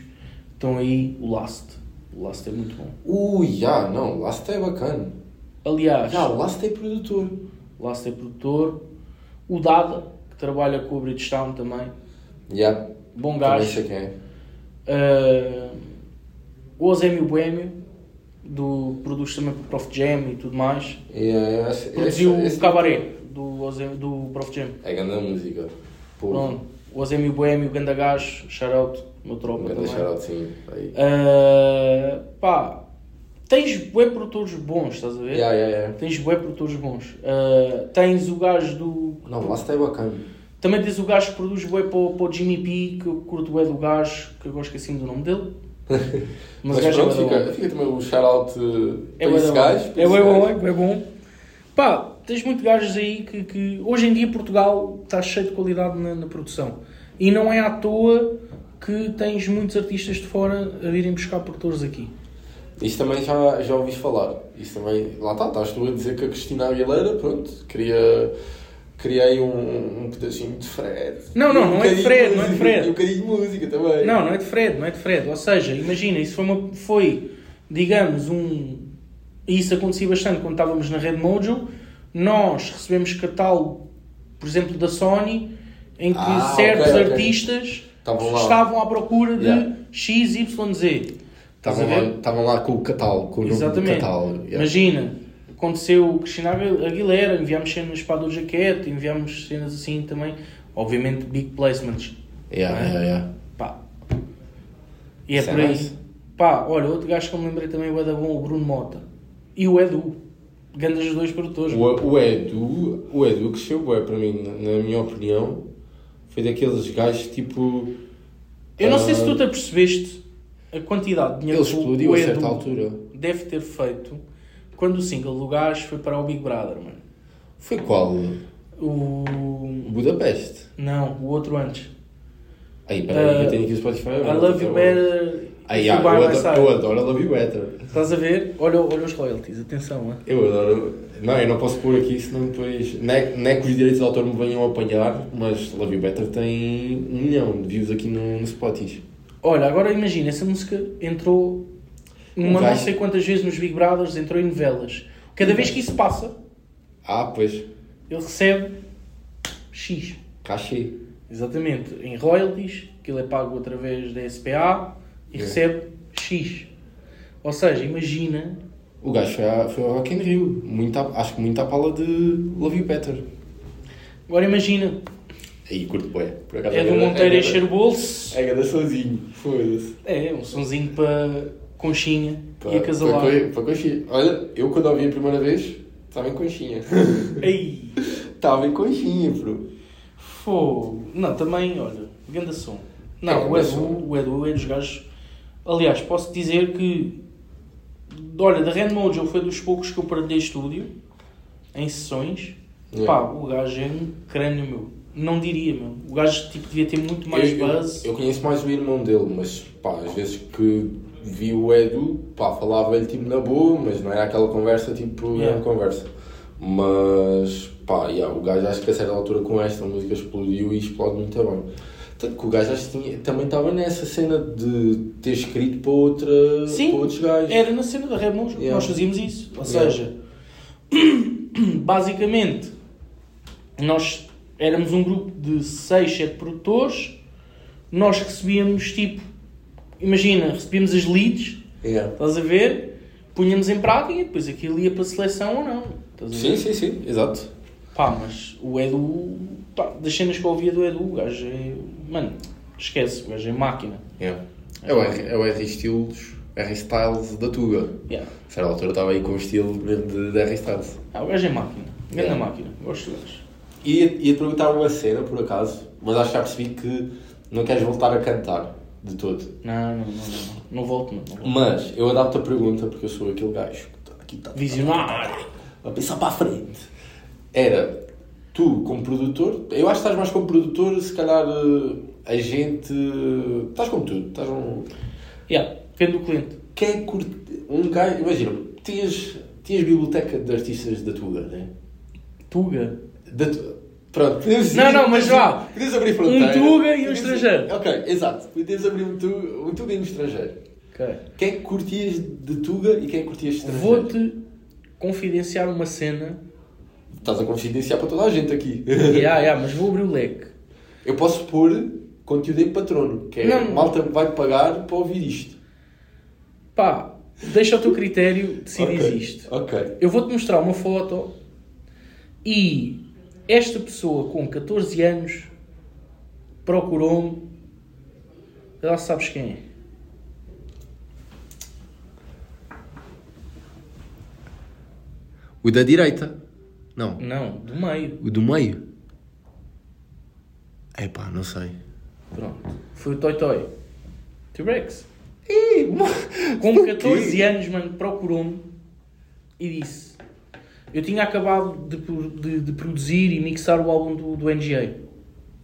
Estão aí, o Last. O Last é muito bom. Ui, já, não, Last é bacana. Aliás, Já, Last é produtor. o Last é produtor. O Dada, que trabalha com o Bridgestone também. Já, Bom também gajo. sei quem é. Uh, o Ozémio Boêmio, do, produz também para o Prof Jam e tudo mais. É, esse- Produziu esse- o esse- Cabaré, do, Ozémio- do Prof Jam. É grande música. Pronto. O Ozémio Boêmio, ganda gajo, shoutout, meu tropa um grande também. shout sim. Aí. Uh, pá, tens bué produtores bons, estás a ver? Yeah, yeah, yeah. Tens bué produtores bons. Uh, tens o gajo do. Não, Last é bacana. Também tens o gajo que produz bué para, o- para o Jimmy P, que eu curto bué do gajo, que agora esqueci-me do nome dele. [LAUGHS] Mas, gajo pronto, é fica, bom. fica também o shout-out uh, É para bué esse gajo. bom. para É esse bué bom, é bom. Pá, tens muitos gajos aí que, que hoje em dia Portugal está cheio de qualidade na, na produção. E não é à toa que tens muitos artistas de fora a virem buscar produtores aqui. Isso também já, já ouvi falar. Isso também. Lá está, estás tu a dizer que a Cristina Aguilera, pronto, queria. Criei um, um pedacinho de Fred. Não, não, não é de Fred, não é de música, Fred. E um bocadinho de música também. Não, não é de Fred, não é de Fred. Ou seja, imagina, isso foi, uma, foi digamos, um. E isso acontecia bastante quando estávamos na Red Mojo. Nós recebemos catálogo, por exemplo, da Sony, em que Ah, certos ok, ok. artistas Estavam estavam à procura de Yeah. XYZ. Estavam lá, estavam lá com o catálogo, com o Exatamente. catálogo. yeah. Imagina, aconteceu Cristina Aguilera, enviámos cenas para a Doja Cat, enviámos cenas assim também. Obviamente, big placements. Yeah, é? yeah, yeah. Pá. E é é por aí. nice. Pá, olha, outro gajo que eu me lembrei também, o Eda Bom, o Bruno Mota. E o Edu. Grandes dois produtores. O, o Edu, o Edu cresceu bué para mim, na, na minha opinião. Foi daqueles gajos tipo. Eu não sei se ah, tu te apercebeste a quantidade de dinheiro Ele que o- o a Edu certa altura. deve ter feito quando o single do gajo foi para o Big Brother, mano. Foi qual? O. Budapeste. Não, o outro antes. Aí, peraí, Ah, eu tenho aqui o Spotify. I love you better. Aí, ah, eu, adoro, eu adoro I Love You Better. Estás a ver? Olha, olha os royalties, atenção, hein? Eu adoro. Não, eu não posso pôr aqui, senão depois. Não é, não é que os direitos de autor me venham apanhar, mas Love You Better tem um milhão de views aqui no, no Spotify. Olha, agora imagina, essa música entrou não sei quantas vezes nos Big Brothers, entrou em novelas. Cada vez que isso passa, Ah, pois. ele recebe X. Cachê. Exatamente. Em royalties, que ele é pago através da SPA e É. recebe X. Ou seja, imagina. O gajo foi, a, foi ao Rock in Rio. Muito à- acho que muito à pala de Love You Better. Agora imagina. Aí, curto bué. Por acaso É do ganda- Monteiro é encher o bolso. É ganda sozinho. Foda-se. É, um sonzinho para conchinha Pá, e. Para, para conchinha. Olha, eu quando a ouvi a primeira vez, estava em conchinha. [LAUGHS] Ei! Estava em conchinha, bro. Fogo. Não, também, olha, ganda som. É, Não, o ganda Edu, som. o Edu é dos gajos. Aliás, posso dizer que. Olha, da Red Mojo foi dos poucos que eu partilhei estúdio em sessões. Yeah. Pá, o gajo é um crânio, meu. Não diria, meu. O gajo tipo, devia ter muito mais eu, buzz. Eu, eu conheço mais o irmão dele, mas pá, às vezes que vi o Edu, pá, falava ele tipo na boa, mas não era aquela conversa tipo Yeah. conversa. Mas, pá, yeah, o gajo acho que a certa altura com esta música explodiu e explode muito bem. Tanto que o gajo acho que tinha- também estava nessa cena de ter escrito para, outra, Sim, para outros gajos. Era na cena da Red Nós, Yeah. nós fazíamos isso. Ou Yeah. seja, [CLEARS THROAT] basicamente, nós éramos um grupo de 6, 7 produtores, nós recebíamos tipo, imagina, recebíamos as leads, Yeah. estás a ver? Punhamos em prática e depois aquilo ia para seleção ou não. Estás a Sim, ver? sim, sim, exato. Pá, mas o Edu, pá, das cenas que eu ouvia do Edu, o gajo é. Mano, esquece, o gajo é máquina. Yeah. É, o R, é o R Styles, R Styles da Tuga. Yeah. A certa altura estava aí com o estilo mesmo de, de R Styles. Ah, o gajo é máquina. Grande Yeah. máquina. Gosto do gajo. Ia, ia te perguntar uma cena, por acaso, mas acho que já percebi que não queres voltar a cantar de todo. Não, não, não, não. Não, volto, não. não volto. Mas eu adapto a pergunta porque eu sou aquele gajo que tá aqui está Visionário. a pensar para a frente. Era tu como produtor, eu acho que estás mais como produtor, se calhar eh, agente. Estás como tudo, estás um. Yeah, depende do cliente. Quem é curte. Um gajo. Imagina, tinhas, tinhas biblioteca de artistas da Tuga, né? Tuga. Da tu... Pronto, podemos Não, não, mas vá. Podemos abrir fronteira. Um Tuga e um estrangeiro. Ok, exato. Podemos abrir um Tuga, um tuga e um estrangeiro. Ok. Quem é que curtias de Tuga e quem é que curtias de estrangeiro? Vou-te confidenciar uma cena. Estás a confidenciar para toda a gente aqui. yeah, [LAUGHS] yeah, mas vou abrir o leque. Eu posso pôr conteúdo em patrono, que é Não. malta vai pagar para ouvir isto. Pá, deixa ao teu critério decidir Ok, isto. Ok. Eu vou-te mostrar uma foto e esta pessoa com 14 anos procurou-me. Já sabes quem é. O da direita? Não. Não, do meio. O do meio? Epá, não sei. Pronto. Foi o Toy Toy. T-Rex. Com 14 anos, mano, procurou-me e disse: Eu tinha acabado de, de- de produzir e mixar o álbum do, do NGA,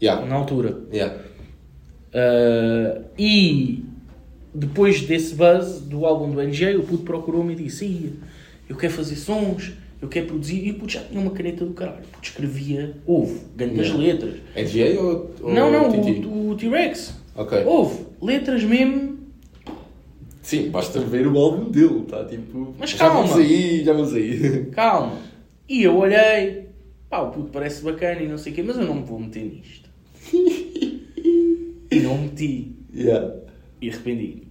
Yeah, na altura. yeah. Uh, e depois desse buzz do álbum do NGA, o puto procurou-me e disse: "Ih, Eu quero fazer sons, eu quero produzir. E o puto já tinha uma caneta do caralho. O puto escrevia, houve, grandes Yeah. letras. É GA ou, ou não, não, o, T-Rex. Ok. Houve, letras mesmo. Sim, basta ver o álbum dele, tá tipo... Mas já calma. vamos aí, já vamos [LAUGHS] aí. Calma. E eu olhei, pá, o puto parece bacana e não sei o quê, mas eu não me vou meter nisto. e não meti. yeah. E arrependi.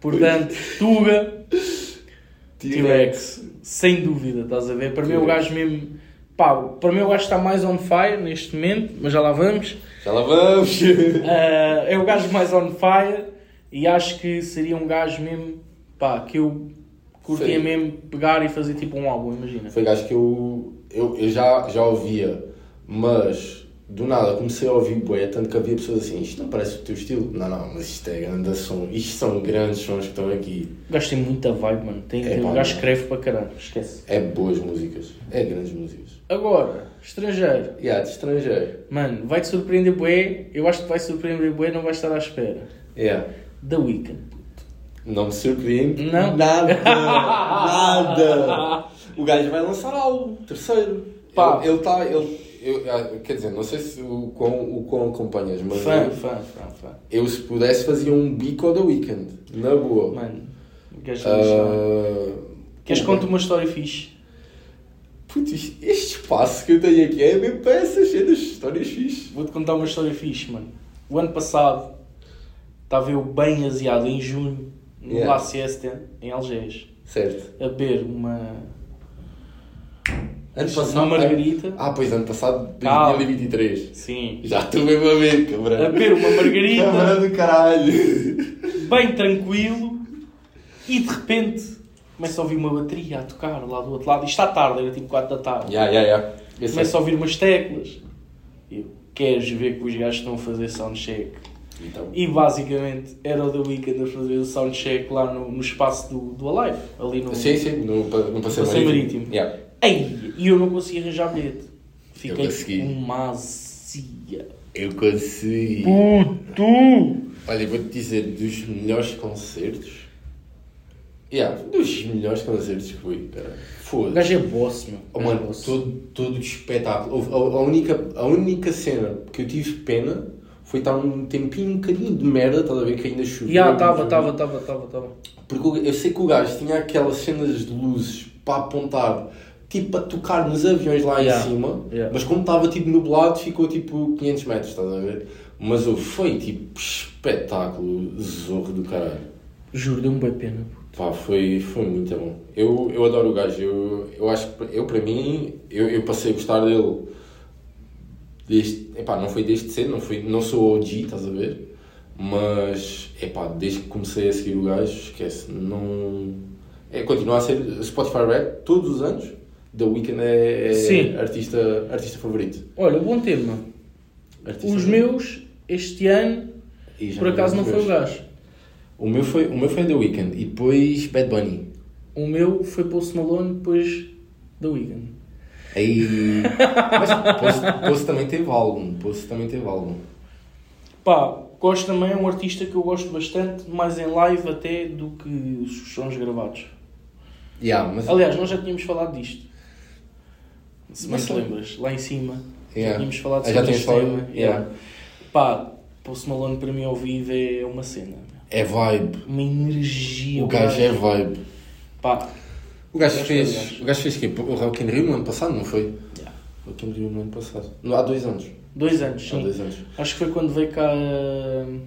Portanto, Tuga, [LAUGHS] T-Rex, sem dúvida, estás a ver? Para mim o gajo mesmo. Pá, para mim o gajo está mais on fire neste momento, mas já lá vamos. Já lá vamos. Ah, é o gajo mais on fire e acho que seria um gajo mesmo, pá, que eu curtia Sim. mesmo pegar e fazer tipo um álbum, imagina. Foi gajo que eu, eu, eu já, já ouvia, mas do nada comecei a ouvir bué, tanto que havia pessoas assim, isto não parece o teu estilo. Não, não, mas isto é grande som, isto são grandes sons que estão aqui. O gajo tem muita vibe, mano. Tem, É tem- pá, o gajo escreve para caralho, esquece. É boas músicas, é grandes músicas. Agora, estrangeiro. Há de estrangeiro. Mano, vai-te surpreender bué. Eu acho que vai surpreender bué, não vai estar à espera. Yeah. The Weeknd. Não me surpreende Não. nada, nada. [LAUGHS] O gajo vai lançar álbum, terceiro. Pá. Ele está, ele, eu, ah, quer dizer, não sei se o quão, o quão acompanhas, mas Fã, eu, fã, fã, fã. eu se pudesse fazia um bico ao The Weeknd, na boa. Mano, o gajo lixado. Ah, Queres que conte uma história fixe? Putz, este espaço que eu tenho aqui é mesmo para essas cenas, histórias fixe. Vou-te contar uma história fixe, mano. O ano passado estava eu bem aziado em junho no Yeah. La Siesta, em Algés, Certo. a beber uma, Ano uma margarita. Ah, pois ano passado, Calma. 2023. Sim. Já estou mesmo a ver, A cabrão. beber uma margarita, [LAUGHS] Cabrão do caralho. bem tranquilo, e de repente começa a ouvir uma bateria a tocar lá do outro lado. Isto está tarde, era tipo 4 da tarde. Ya, ya, ya. Eu sei. A ouvir umas teclas. Eu, queres ver que os gajos estão a fazer soundcheck? Então, E basicamente era o The Weeknd a fazer o soundcheck lá no, no espaço do, do Alive, ali no. sim, sim, no, no passeio marítimo. marítimo. Ya. Ei, e eu não consegui arranjar bilhete. Fiquei uma azia. Eu consegui. Puto! Olha, vou-te dizer, dos melhores concertos, Yeah, dos melhores concertos que fui, cara. O Foda-se. gajo é boss, meu. Oh, O gajo é mano, boss. todo, todo espetáculo. A, a única, a única cena que eu tive pena foi estar um tempinho, um bocadinho de merda, estás a ver que ainda choveu. Ya, tava, tava, tava, tava, tava. Porque eu sei que o gajo tinha aquelas cenas de luzes para apontar, tipo para tocar nos aviões lá Yeah, em cima, yeah. mas como estava tipo nublado, ficou tipo 500 metros, estás a ver? Mas oh, foi tipo espetáculo, zorro do caralho. Juro, deu-me bem pena. Pá, foi, foi muito bom. Eu, eu adoro o gajo. Eu, eu acho que, eu para mim, eu, eu passei a gostar dele desde. Epá, não foi desde cedo, não, foi, não sou OG, estás a ver? Mas, epá, desde que comecei a seguir o gajo, esquece, não. É, continua a ser Spotify Rap todos os anos. The Weeknd é, é artista, artista favorito. Olha, bom tema. Artista Os favorito. meus, este ano, por acaso não foi o gajo. O meu foi, o meu foi The Weeknd e depois Bad Bunny. O meu foi Post Malone, depois The Weeknd. Aí. Mas Post também teve álbum. Post também teve álbum. Pá, gosto também, é um artista que eu gosto bastante, mais em live até do que os sons gravados. Yeah, mas, Aliás, nós já tínhamos falado disto. Se Mas foi- lembras, lá em cima. Yeah. Já tínhamos falado Ah, já sobre tínhamos este falado, tema. yeah. Yeah. Pá, Post Malone para mim ao vivo é uma cena. é vibe. Uma energia. O gajo é vibe. Pá, O gajo fez. O gajo fez quê? O Rock in Rio no ano passado, não foi? yeah. Rock in Rio no ano passado. Não, há dois anos. dois anos, Há sim. dois anos. Acho que foi quando veio cá. uh,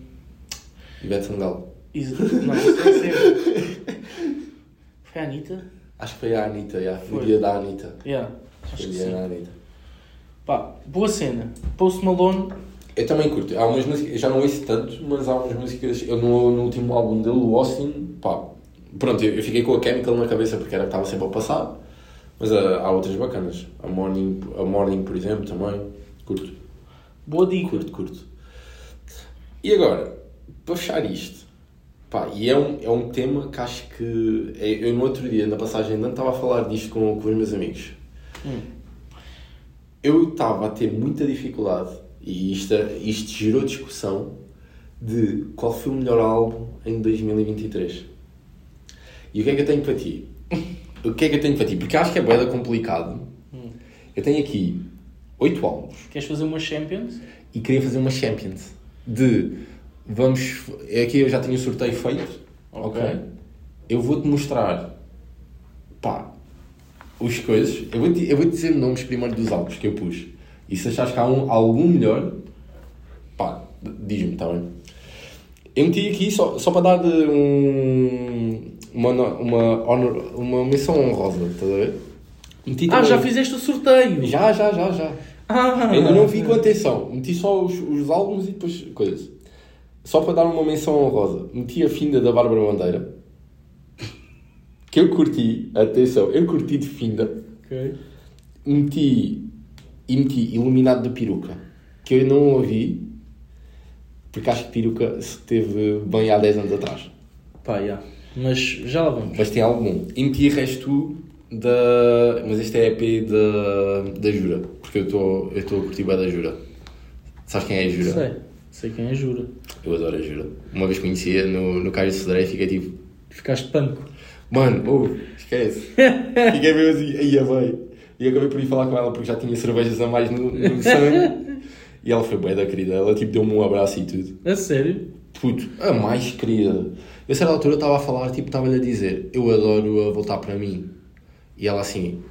Ivete Sangalo. Is- Não, isso vai ser. Foi a Anitta? Acho que foi a Anitta, yeah. Foi. o dia da Anitta. Yeah, Acho foi o dia sim. da Anitta. Pá, boa cena. Post Malone, Eu também curto. Há umas músicas, eu já não ouço tanto, mas há umas músicas. Eu no, no último álbum dele, o Austin, pá. Pronto, eu, eu fiquei com a Chemical na cabeça porque era que estava sempre a passar. Mas ah, há outras bacanas. A Morning, a Morning, por exemplo, também. Curto. boa dica. Curto, curto. E agora, para fechar isto, pá, e é um, é um tema que acho que. é- eu no outro dia, na passagem de ano, estava a falar disto com, com os meus amigos. Hum. Eu estava a ter muita dificuldade, e isto, isto gerou discussão, de qual foi o melhor álbum em 2023. E o que é que eu tenho para ti? O que é que eu tenho para ti? Porque acho que é boeda complicado. Hum. Eu tenho aqui oito álbuns Queres fazer uma Champions? e queria fazer uma Champions de vamos aqui eu já tenho o sorteio feito Ok. ok eu vou-te mostrar pá os coisas eu vou-te eu vou dizer nomes primeiro dos álbuns que eu pus e se achares que há um, algum melhor pá diz-me está bem eu meti aqui só, só para dar de um, uma, uma, honor, uma menção honrosa estás a ver? Meti Ah, também- já fizeste o sorteio! já já já já Ah, Ainda não vi com atenção. Meti só os, os álbuns e depois coisas. Só para dar uma menção honrosa. Meti a finda da Bárbara Bandeira. Que eu curti. Atenção, eu curti de finda. Ok. Meti... E meti Iluminado de Peruca. Que eu não ouvi. Porque acho que Peruca esteve bem há 10 anos atrás. Pá, já. Mas já lá vamos. Mas tem algum. E meti Resto da... Mas este é EP da, da Jura. Porque eu estou eu a curtir bem da Jura. Sabes quem é a Jura? Sei. Sei quem é Jura. Eu adoro a Jura. Uma vez conhecia no, no Caio de Sodré e fiquei tipo, Ficaste panco. mano, oh, esquece. [LAUGHS] fiquei meio assim, aí bem. E acabei por ir falar com ela porque já tinha cervejas a mais no, no sangue. e ela foi bem da querida. Ela tipo deu-me um abraço e tudo. A sério? Puto, a mais querida. Eu, a certa altura, estava a falar, tipo, estava-lhe a dizer, eu adoro a voltar para mim. E ela assim,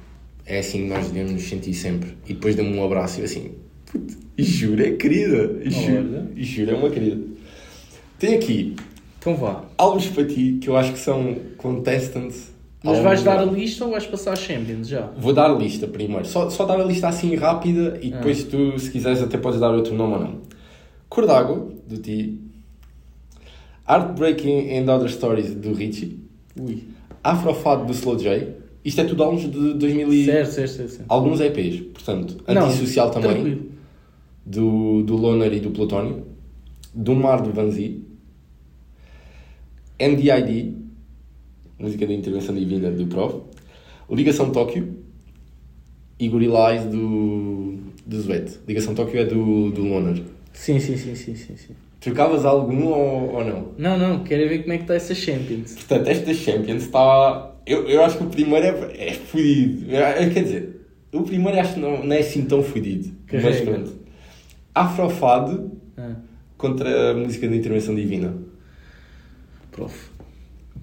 é assim que nós devemos nos sentir sempre. E depois deu-me um abraço e eu assim, puto, juro, é querida. Juro, juro, é uma querida. Tem aqui Então vá. álbuns para ti que eu acho que são contestants. Mas vais dar a lista ou vais passar a Champions já? Vou dar a lista primeiro. Só, só dar a lista assim rápida e depois tu, se quiseres, até podes dar outro nome ou não. Cor d'Água, do Ti. Heartbreaking and Other Stories, do Richie. Ui. Afrofado, do Slow J. Isto é tudo álbuns de 2000 e... Certo, certo, certo. certo. Alguns EPs, portanto. Não, Antissocial também. tranquilo. Do, do Loner e do Plutónio. Do Mar, do Vanzi. NDID. Música da Intervenção Divina, do Prof. Ligação Tóquio. E Gorilla Eyes, do, do Zuete. Ligação Tóquio é do, do Loner. Sim, sim, sim, sim, sim, sim. Trocavas algum ou, ou não? Não, não, quero ver como é que está essa Champions. Portanto, esta Champions está. Eu, eu acho que o primeiro é, é fodido. Quer dizer, o primeiro acho que não, não é assim tão fodido. Mas pronto. Afrofado Ah, contra a música de intervenção divina. prof.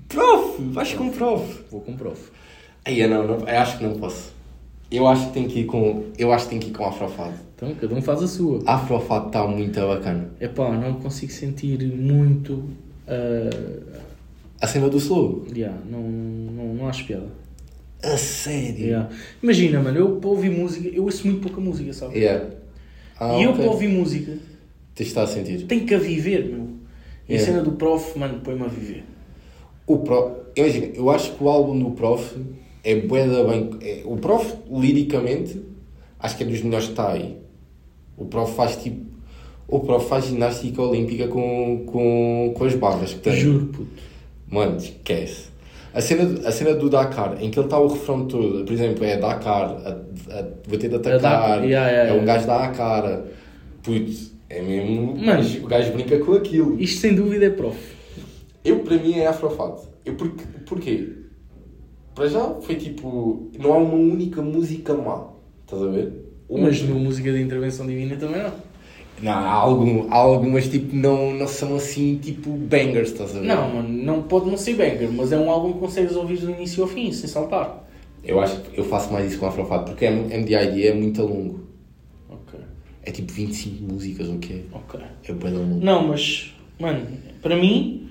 Prof! Vais com prof! Vou com prof. Aí eu não, não, eu acho que não posso. Eu acho que tenho que ir com. Eu acho que tenho que ir com Afrofado. Então, cada um faz a sua. Afrofado está muito bacana. É pá, não consigo sentir muito. ah, A cena do slow. yeah, não, não, não acho piada. A sério? Yeah. Imagina, mano, eu para ouvir música, eu ouço muito pouca música, sabe? Yeah. Ah, e eu ok. para ouvir música Tens estar a sentir. tenho que a viver, meu. E a Yeah. cena do prof, mano, põe-me a viver. O prof, imagina, eu acho que o álbum do Prof é bué da bem. é- o Prof, liricamente, acho que é dos melhores que está aí. O Prof faz tipo. O Prof faz ginástica olímpica com, com, com as barras que tem. Juro, puto. Mano, esquece. A cena, a cena do Dakar, em que ele está o refrão todo, por exemplo, é Dakar, a, a bater de atacar, Dakar, yeah, yeah, é um yeah. gajo dá a cara. Putz, é mesmo. gajo- o gajo brinca com aquilo. Isto sem dúvida é prof. Eu, para mim, é afrofado. Eu, porque, porquê? Para já, foi tipo. Não há uma única música má. Estás a ver? Mas no música de intervenção divina também não. Não, há, algum, há algumas tipo, não, não são assim, tipo, bangers, estás a ver? Não, mano, não pode não ser banger, mas é um álbum que consegues ouvir do início ao fim, sem saltar. Eu acho que eu faço mais isso com afrofado, porque MDID é muito longo. Ok, É tipo 25 músicas, o quê? ok. É bem longo. Não, mas, mano, para mim,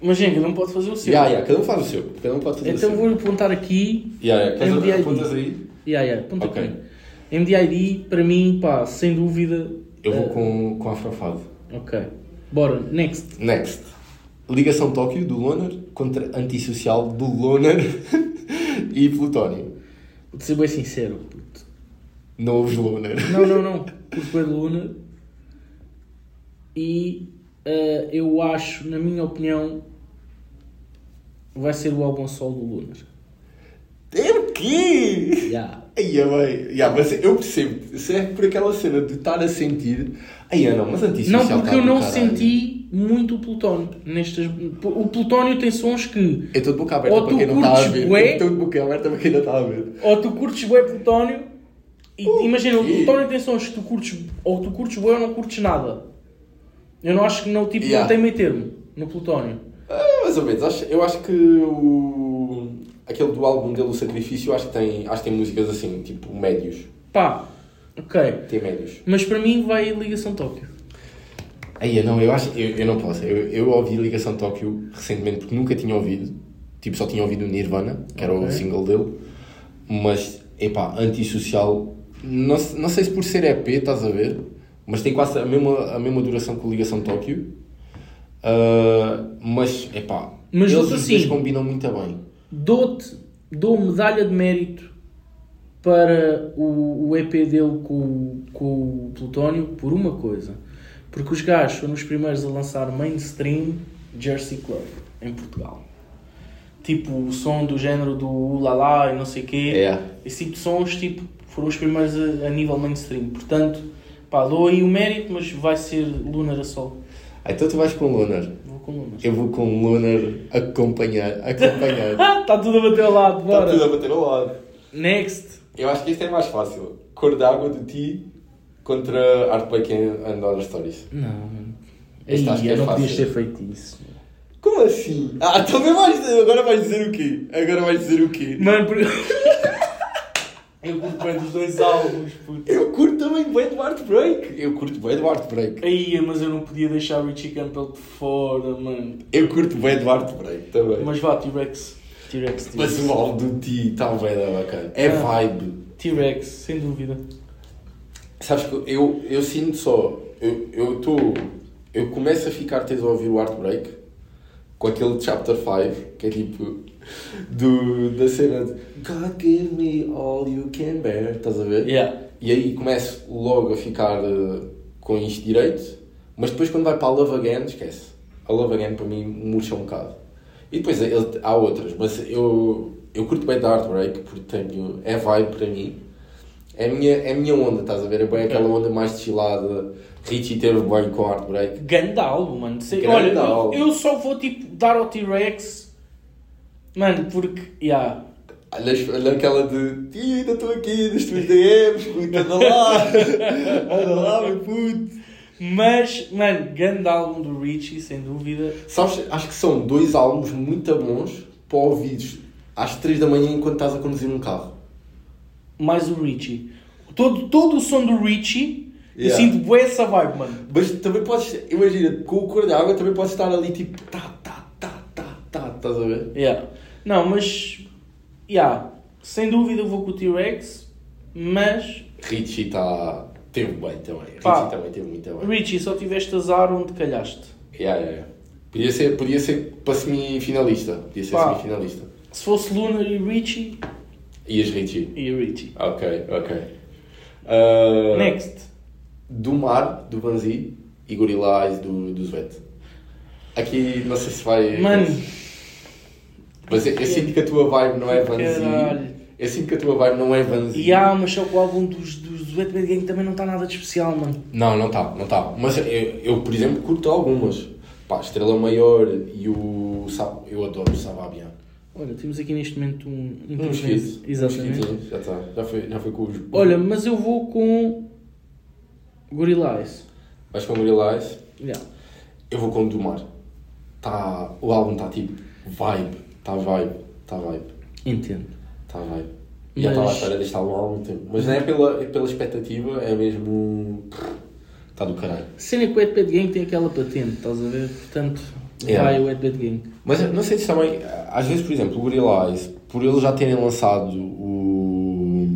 imagina, cada um pode fazer o seu. Yeah, yeah, cada um faz o seu. Cada um pode fazer Então o seu. vou apontar aqui. Yeah, yeah. MDID. apontas aí? Yeah, yeah, aponta Ok. aqui. MDID, para mim, pá, sem dúvida. Eu vou eh, com, com afrofado. Ok. Bora, next. Next. Ligação Tóquio do Loner contra Antissocial do Loner [LAUGHS] e Plutónio. Vou ser bem sincero, puto. Novos Loner. Não, não, não. [LAUGHS] Bem de Luna. E eh, eu acho, na minha opinião, vai ser o álbum solo do Lunar. É quê? Yeah. Bem. Yeah, mas eu percebo. Se é por aquela cena de estar a sentir. Ai, não, mas Antissocial Não, porque eu não caralho. senti muito o Plutónio. Nestas... O Plutónio tem sons que Eu estou de boca aberta Ou para quem não está a ver. bué- Eu estou de boca aberta para quem não está a ver. ou tu curtes bué Plutónio e imagina, o? Plutónio tem sons que tu curtes ou tu curtes bué ou não curtes nada. Eu não acho que não, tipo, Yeah. não tem meio termo no Plutónio. Ah, mais ou menos. Eu acho que o. Aquele do álbum dele, O Sacrifício, acho que tem, acho que tem músicas assim, tipo médios. Pá, ok. Tem médios. Mas para mim vai Ligação Tóquio. Aí, não, eu acho eu, eu não posso. Eu, eu ouvi Ligação Tóquio recentemente porque nunca tinha ouvido. Tipo, só tinha ouvido o Nirvana, que era o single dele. Mas, epá, antissocial. Não, não sei se por ser EP, estás a ver? Mas tem quase a mesma, a mesma duração que o Ligação Tóquio. Ah, mas, epá, Mas eles assim. combinam muito bem. Dou-te, dou medalha de mérito para o, o EP dele com, o- com o Plutónio por uma coisa. Porque os gajos foram os primeiros a lançar mainstream Jersey Club em Portugal. Tipo, o som do género do Ulala e não sei o quê. É. Esse tipo de sons tipo, foram os primeiros a, a nível mainstream. Portanto, pá, dou aí o mérito, mas vai ser Lunar a sol. Então tu vais com o Lunar. Com. Eu vou com o Lunar acompanhar. Acompanhar. Ah, [LAUGHS] está tudo a bater ao lado, Está bora. tudo a bater ao lado. Next. Eu acho que este é mais fácil. Cor d'água de ti contra Heartbreak and Other Stories. Não, mano. Este acho que é não podias fácil. ter feito isso. Como assim? Ah, também vais dizer, agora vais dizer o quê? Agora vais dizer o quê? Mano, porque... [LAUGHS] eu curto bem dos dois álbuns, puto. Eu curto também bem do Heartbreak. Eu curto bem do Heartbreak. Aí, mas eu não podia deixar o Richie Campbell de fora, mano. Eu curto bem do Heartbreak também. Mas vá, T-Rex. T-Rex, Mas T-Rex. o álbum do ti está bem da bacana. É Ah. vibe. T-Rex, sem dúvida. Sabes que eu, eu sinto só, eu eu estou, eu começo a ficar teso a ouvir o Heartbreak com aquele chapter 5, que é tipo do, da cena de God give me all you can bear, estás a ver? Yeah. E aí começo logo a ficar eh, com isto direito, mas depois quando vai para a Love Again, esquece. A Love Again para mim murcha um bocado. E depois ele- há outras, mas eu, eu curto bem da Heartbreak porque tenho, é vibe para mim. É a minha, é a minha onda, estás a ver? É bem aquela onda mais destilada, Richie teve bem com Heartbreak. Ganda álbum, mano. Sei- Olha, eu, eu só vou tipo dar ao T-Rex, mano, porque, yeah. Olha, olha aquela de "Ih, ainda estou aqui nos teus DMs, puto, anda lá, [LAUGHS] anda lá, meu puto. Mas, mano, grande álbum do Richie, sem dúvida. Sabes, acho que são dois álbuns muito bons para ouvires às 3 da manhã enquanto estás a conduzir um carro. Mais o Richie. Todo, todo o som do Richie, eu Yeah. sinto bué essa vibe, mano. Mas também podes, imagina, com o cor de água também podes estar ali tipo tá, tá, tá, tá, tá, estás a ver? Yeah. Não, mas, yeah, sem dúvida eu vou com o T-Rex, mas, Richie está. teve bem também. Pá. Richie também teve muito bem. Richie, só tiveste azar onde calhaste. Yeah, yeah, yeah. Podia ser, podia ser para semifinalista. Podia ser Pá. semifinalista. Se fosse Luna e Richie, E as Richie? e Richie. Ok, ok. Uh, Next. Do Mar, do Vanzi e Gorilla Eyes do, do Zvet. Aqui não sei se vai. Mano, Mas eu, eu sinto que a tua vibe não é Vanzi. Caralho. Eu sinto que a tua vibe não é Vanzi. e há, mas só que o álbum dos, dos Wet Bad Gang também não está nada de especial, mano. Não, não está, não está. Mas eu, eu, por exemplo, curto algumas. Pá, Estrela Maior e o. Eu adoro o Sababian. Olha, temos aqui neste momento um Um intervento. skit. Exatamente. Um já está. Já foi, já foi com os. Olha, mas eu vou com Gorilla Eyes. Vais com Gorilla Eyes? Yeah. Eu vou com o do Mar. Tá, o álbum está tipo vibe. Está vibe. Está vibe. Entendo. Está vibe. E Mas- estava à espera deste álbum há algum tempo. Mas não é pela, é pela expectativa, é mesmo. Está do caralho. Cena é que o Bad Gang tem aquela patente, estás a ver? Portanto, Yeah. vai o Bad Gang. Mas eu não sei se também. Às vezes, por exemplo, o Gorilla Eyes, por eles já terem lançado o.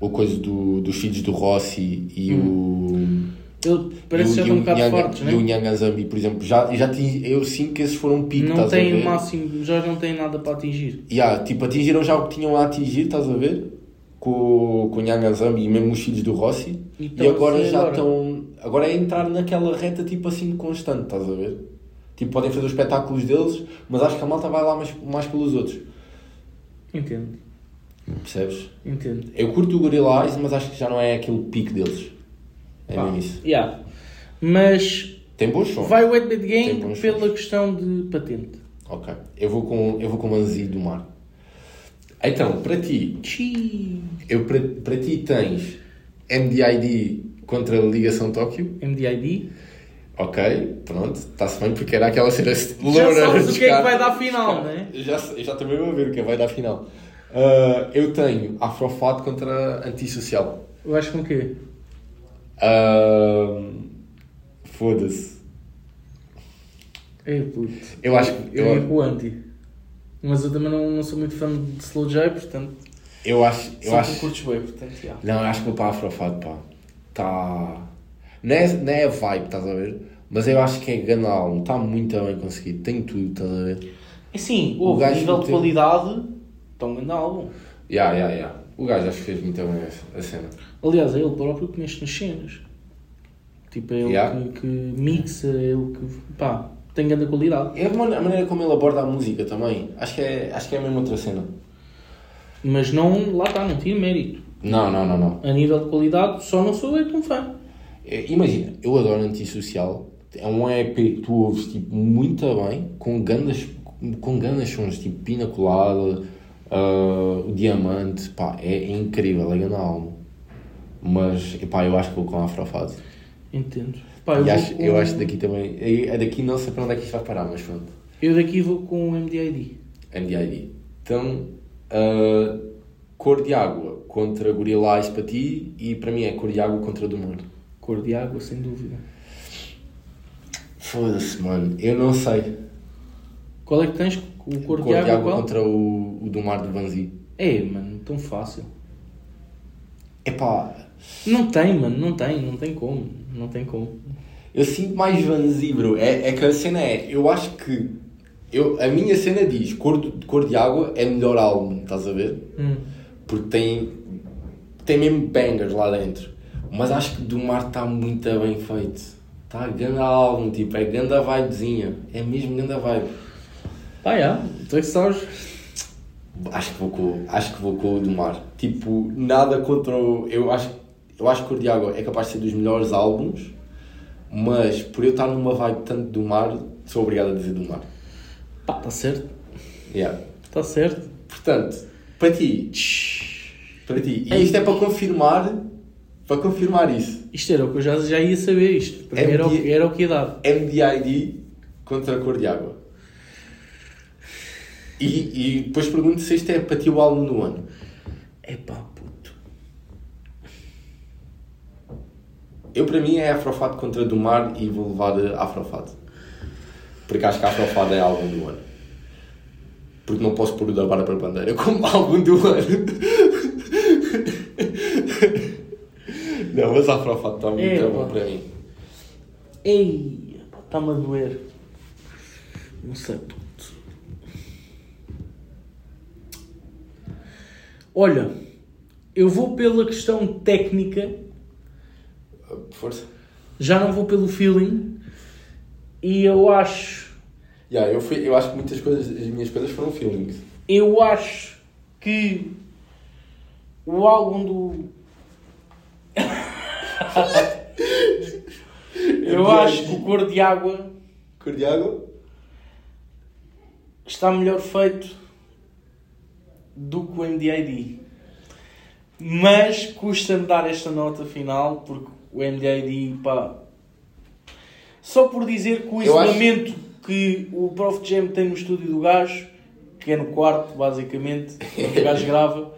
o coisa do, dos filhos do Rossi e o. Ele parece está um bocado fortes, E o né? Nyanga Zambi, por exemplo, já, já tinha, eu sinto que esses foram um pico, Não tem máximo, já não tem nada para atingir. Yeah, tipo, atingiram já o que tinham a atingir, estás a ver? Com, com o Nyanga Zambi e mesmo os filhos do Rossi. E E, agora ser já agora. estão. Agora é entrar naquela reta tipo assim constante, estás a ver? Tipo, podem fazer os espetáculos deles, mas acho que a malta vai lá mais, mais pelos outros. Entendo, Percebes? entendo. Eu curto o Gorilla Eyes, mas acho que já não é aquele pico deles. É Pá, isso. yeah. Mas Tem bons sons. vai o Wet Bad bons pela questão de patente. Ok. Eu vou com, eu vou com Manzi do Mar. Então, para ti, Chi. eu, para, para ti tens MDID contra a Ligação Tóquio. MDID. Ok, pronto, está-se bem porque era aquela cena Já loura sabes dos o que é que vai dar final, não é? Já, já também vou ver o que vai dar final. Ah, eu tenho Afrofado contra Antissocial. Eu acho com o quê? Foda-se. É puto. Eu acho que. Eu Eu, o anti. Mas eu também não, não sou muito fã de Slow J, portanto. eu acho. Eu só acho que curtes bem, portanto, já. não, eu acho que vou para Afrofado, pá. Tá. Não é, não é a vibe, estás a ver? Mas eu acho que é álbum, está muito bem conseguido, tem tudo, estás a ver? É sim, O houve nível de qualidade, tão grande álbum. Ya, ya, ya. O gajo acho que fez muito bem a- cena. Aliás, é ele próprio que mexe nas cenas. Tipo, é ele Yeah. que, que mixa, é ele que. pá, tem grande qualidade. É a man- a maneira como ele aborda a música também. Acho que é, acho que é a mesma outra cena. Mas não, lá está, não tira mérito. Não, não, não, não. A nível de qualidade, só não sou eu tão fã. É, Imagina, eu adoro Antissocial. É um EP que tu ouves tipo, muito bem, com grandes, com grandes sons, tipo Pina Colada, ah, o Diamante, pá, é, incrível, é grande álbum. Mas, pá, eu acho que vou com a Afrofase. Entendo. Pá, eu, acho, com- eu acho daqui também, é, daqui não sei para onde é que isto vai parar, mas pronto. eu daqui vou com o MDID. MDID. Então, ah, Cor de Água contra Gorilla Eyes para ti e para mim é Cor de Água contra do Mundo. Cor de água, sem dúvida. Foda-se, mano, eu não sei. Qual é que tens? O cor, Cor de água, qual? contra o, o do Mar do Vanzi. É, mano, tão fácil. Epá, Não tem, mano, não tem, não tem como. Não tem como. eu sinto mais Vanzi, bro. É, é que a cena é, eu acho que eu, a minha cena diz Cor de, Cor de Água é melhor álbum, estás a ver? Hum. Porque tem, tem mesmo bangers lá dentro. Mas acho que do Mar está muito bem feito. Está grande álbum, tipo, é grande vibezinha. É mesmo grande vibe. Pá, já, tu é que sabes. Acho que vou com, acho que vou com o do Mar. Tipo, nada contra o. Eu acho eu acho que Cor de Água é capaz de ser dos melhores álbuns, mas por eu estar numa vibe tanto do mar, sou obrigado a dizer do mar. Pá, está certo. Yeah. Está certo. Portanto, para ti, para ti, e isto é para confirmar, para confirmar isso. Isto era o que eu já, já ia saber isto. Para mim era, o, MD era o que ia dar. MDID contra a Cor de Água. E, e depois pergunto se este é para ti o álbum do ano. Epá, puto. Eu, para mim, é Afrofado contra do Mar e vou levar Afrofado. Porque acho que Afrofado é álbum do ano. Porque não posso pôr o da Bárbara Bandeira como [LAUGHS] álbum do ano. não, mas Afrofado está muito É, bom pá. para mim. Ei, pá, está-me a doer. Não sei, puto. Olha, eu vou pela questão técnica, Força. já não vou pelo feeling. E eu acho, Yeah, eu, fui, eu acho que muitas coisas, as minhas coisas foram feelings. eu acho que o álbum do. [LAUGHS] eu acho que o Cor de Água Cor de Água? está melhor feito do que o MDID. Mas custa-me dar esta nota final porque o MDID, pá. Só por dizer que o Eu acho- isolamento que o Prof Jam tem no estúdio do gajo, que é no quarto, basicamente, onde o gajo grava,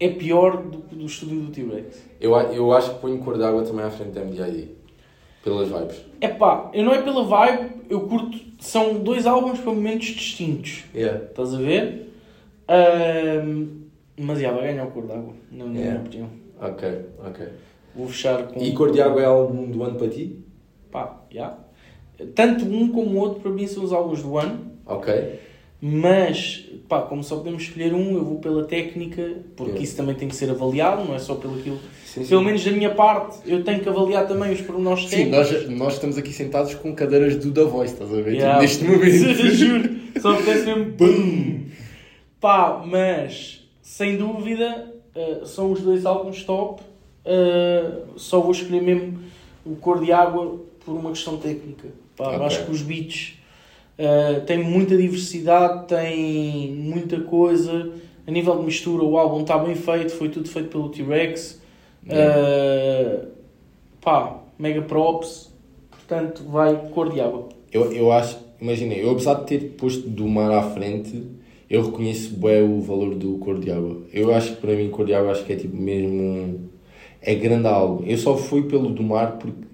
é pior do que do estúdio do T-Rex. Eu, eu acho que ponho Cor de Água também à frente da MDID. Pelas vibes. É pá, eu não é pela vibe, eu curto. São dois álbuns para momentos distintos. Yeah. Estás a ver? Ahm, mas já, vai ganhar o cor d'água, na minha Yeah. opinião. Ok, ok. Vou fechar com. E Cor de Água é álbum do ano para ti? Pá, já. Tanto um como o outro para mim são os álbuns do ano, Ok. mas pá, como só podemos escolher um, eu vou pela técnica, porque Yeah. isso também tem que ser avaliado, não é só pelo aquilo. Sim, sim. Pelo menos da minha parte, eu tenho que avaliar também os pormenores Sim, técnicos. nós, nós estamos aqui sentados com cadeiras do The Voice, estás a ver? Yeah. Tipo, neste momento. [LAUGHS] Juro, só acontece mesmo BUM! Pá, mas sem dúvida eh, são os dois álbuns top. Eh, só vou escolher mesmo o Cor de Água por uma questão técnica. Pá, eu Ok. Acho que os beats eh, têm muita diversidade, têm muita coisa. A nível de mistura, o álbum está bem feito, foi tudo feito pelo T-Rex. Eh, pá, mega props. Portanto, vai Cor de Água. Eu, eu acho, imaginem, eu apesar de ter posto do mar à frente, eu reconheço bem o valor do Cor de Água. Eu acho que para mim Cor de Água acho que é tipo mesmo. É grande álbum. Eu só fui pelo do mar porque.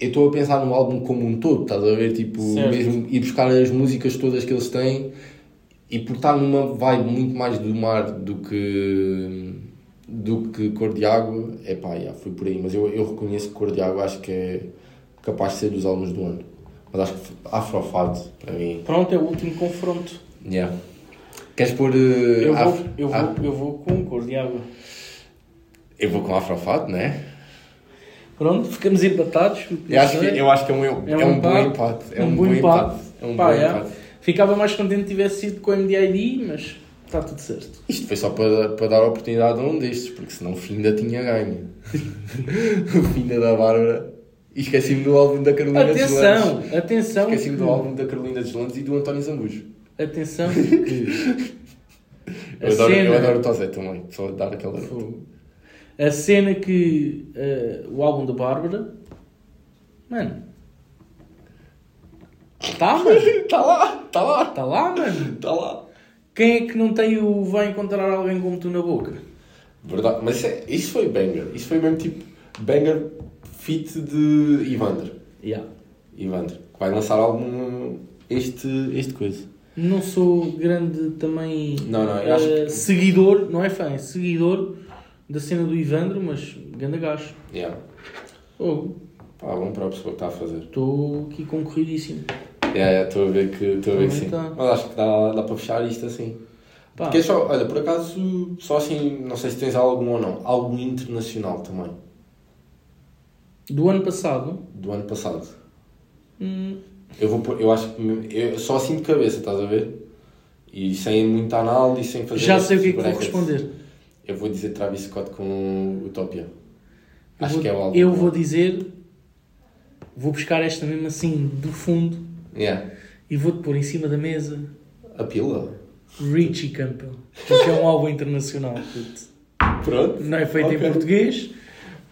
Eu estou a pensar no álbum como um todo, estás a ver? Tipo, Certo. mesmo ir buscar as músicas todas que eles têm e por estar numa vibe muito mais do mar do que do que Cor de Água, é pá, já, fui por aí. Mas eu, eu reconheço que Cor de Água acho que é capaz de ser dos álbuns do ano. Mas acho que Afrofado, para mim. Pronto, é o último confronto. Yeah. Queres pôr. eh, Eu vou, Af- eu vou, eu vou com cor de água. eu vou com Afrofado, né? Pronto, ficamos empatados. Eu acho, que, eu acho que é um, é um, bom empate. É um, bom empate. É um Pá, bom é. empate. Ficava mais contente se tivesse sido com o MDID, mas está tudo certo. Isto foi só para, para dar oportunidade a um destes, porque senão o Finda tinha ganho. [LAUGHS] o Finda da Bárbara. E esqueci-me do álbum da Carolina. Atenção, atenção. Esqueci-me que- do álbum da Carolina Deslandes e do António Zambujo. Atenção [LAUGHS] que Eu adoro, eu cena- adoro o Tosé também, só dar aquela. A cena que eh, o álbum da Bárbara. Mano. Tá, [LAUGHS] mano. Está lá, está lá, Tá lá, mano. está lá. Quem é que não tem o vai encontrar alguém como tu na boca? Verdade, mas isso, é- isso foi banger. Isso foi mesmo tipo banger fit de Ivandro. Yeah. Ivandro, que vai lançar algum este, este coisa. Não sou grande também Não, não, eu acho eh, que- seguidor, não é fã, é seguidor da cena do Ivandro, mas ganda gajo. Yeah. Oh, Pá, bom para a pessoa que está a fazer. Estou aqui concorridíssimo. Yeah, Estou a ver que, estou a ver que sim. Tá. Mas acho que dá, dá para fechar isto assim. Pá, Porque é só, olha, por acaso, só assim, não sei se tens algum ou não, algo internacional também, do ano passado, do ano passado. hum, Eu, vou pôr- eu acho que eu, só assim de cabeça, estás a ver? E sem muita análise, sem fazer. já sei o que é que vou brackets. responder. Eu vou dizer Travis Scott com Utopia. Eu Acho vou, que é o álbum. Eu vou dizer. Vou buscar esta mesmo assim, do fundo, Yeah. e vou-te pôr em cima da mesa A pila. Richie Campbell. Porque é um álbum internacional. puto. Pronto. Não é feito Ok. em português,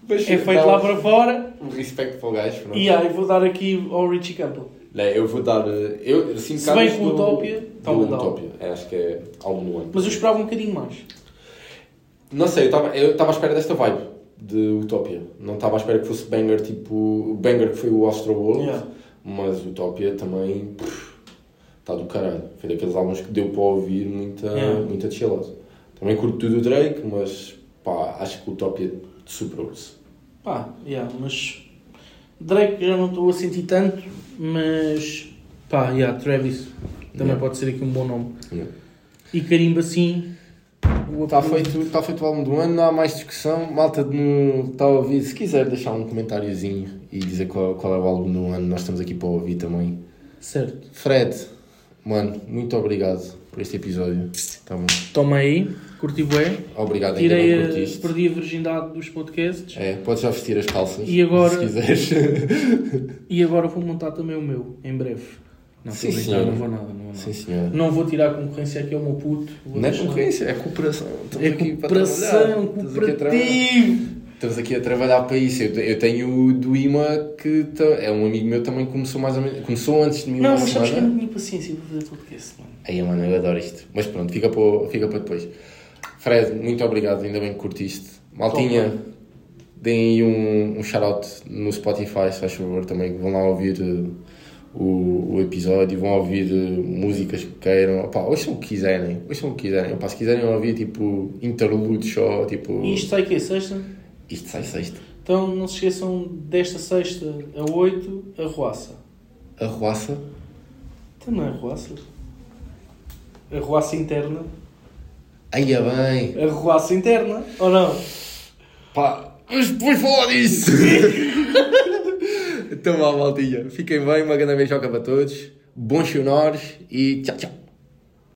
Mas é feito lá para fora. Um respeito para o gajo. E aí, vou dar aqui ao Richie Campbell. Não, eu vou dar. eh, Eu, assim, Se bem que o Utopia está do Utopia. É, acho que é álbum do ano. Mas eu esperava um bocadinho mais. Não sei, eu estava à espera desta vibe de Utopia. Não estava à espera que fosse banger tipo. O banger que foi o Astro World. Yeah. Mas Utopia também. Está do caralho. Foi daqueles álbuns que deu para ouvir muita, Yeah. muita chillada. Também curto tudo o Drake, mas pá, acho que Utopia superou-se. Pá, yeah, mas Drake já não estou a sentir tanto, mas pá, yeah, Travis também Yeah. pode ser aqui um bom nome. Yeah. E carimba assim. o Está feito, está feito o álbum do ano, não há mais discussão. Malta no, está a ouvir, se quiser deixar um comentáriozinho e dizer qual, qual é o álbum do ano, nós estamos aqui para ouvir também. Certo. Fred, mano, muito obrigado por este episódio. Tá bom. Toma aí, curti bué. Obrigado, ainda Tirei a, perdi a virgindade dos podcasts. É, podes já vestir as calças. E agora- Se quiseres. E agora vou montar também o meu, em breve. Não, Sim, senhora. não vou nada, não vou nada. Sim, senhor. Não vou tirar a concorrência aqui ao meu puto. Não é concorrência, é cooperação. Estamos É aqui para cooperação, cooperativo. Estamos aqui a trabalhar para isso. Eu, eu tenho o do IMA que é um amigo meu também começou mais ou menos. Começou antes de mim Não, mas sabes que eu não tinha paciência para fazer podcast, mano. Aí, mano, eu adoro isto. Mas pronto, fica para, fica para depois. Fred, muito obrigado, ainda bem que curtiste. Maltinha, deem aí um, um shout-out no Spotify, se faz favor, também. Vão lá ouvir uh, o, o episódio, vão ouvir uh, músicas que queiram. Opá, ouçam o que quiserem, ouçam o que quiserem. Opá, se quiserem ouvir, tipo, interlude só, tipo... E isto sai que Sexta? Isto sai sexta. Então não se esqueçam desta sexta a 8, a Roaça. A Roaça. Então não é Roaça? A Roaça interna. Aí é bem. A Roaça interna, ou não? Pá, mas depois falar disso. [LAUGHS] então vá, maltinha. Fiquem bem, uma grande beijoca para todos. Bons sonores e tchau, tchau.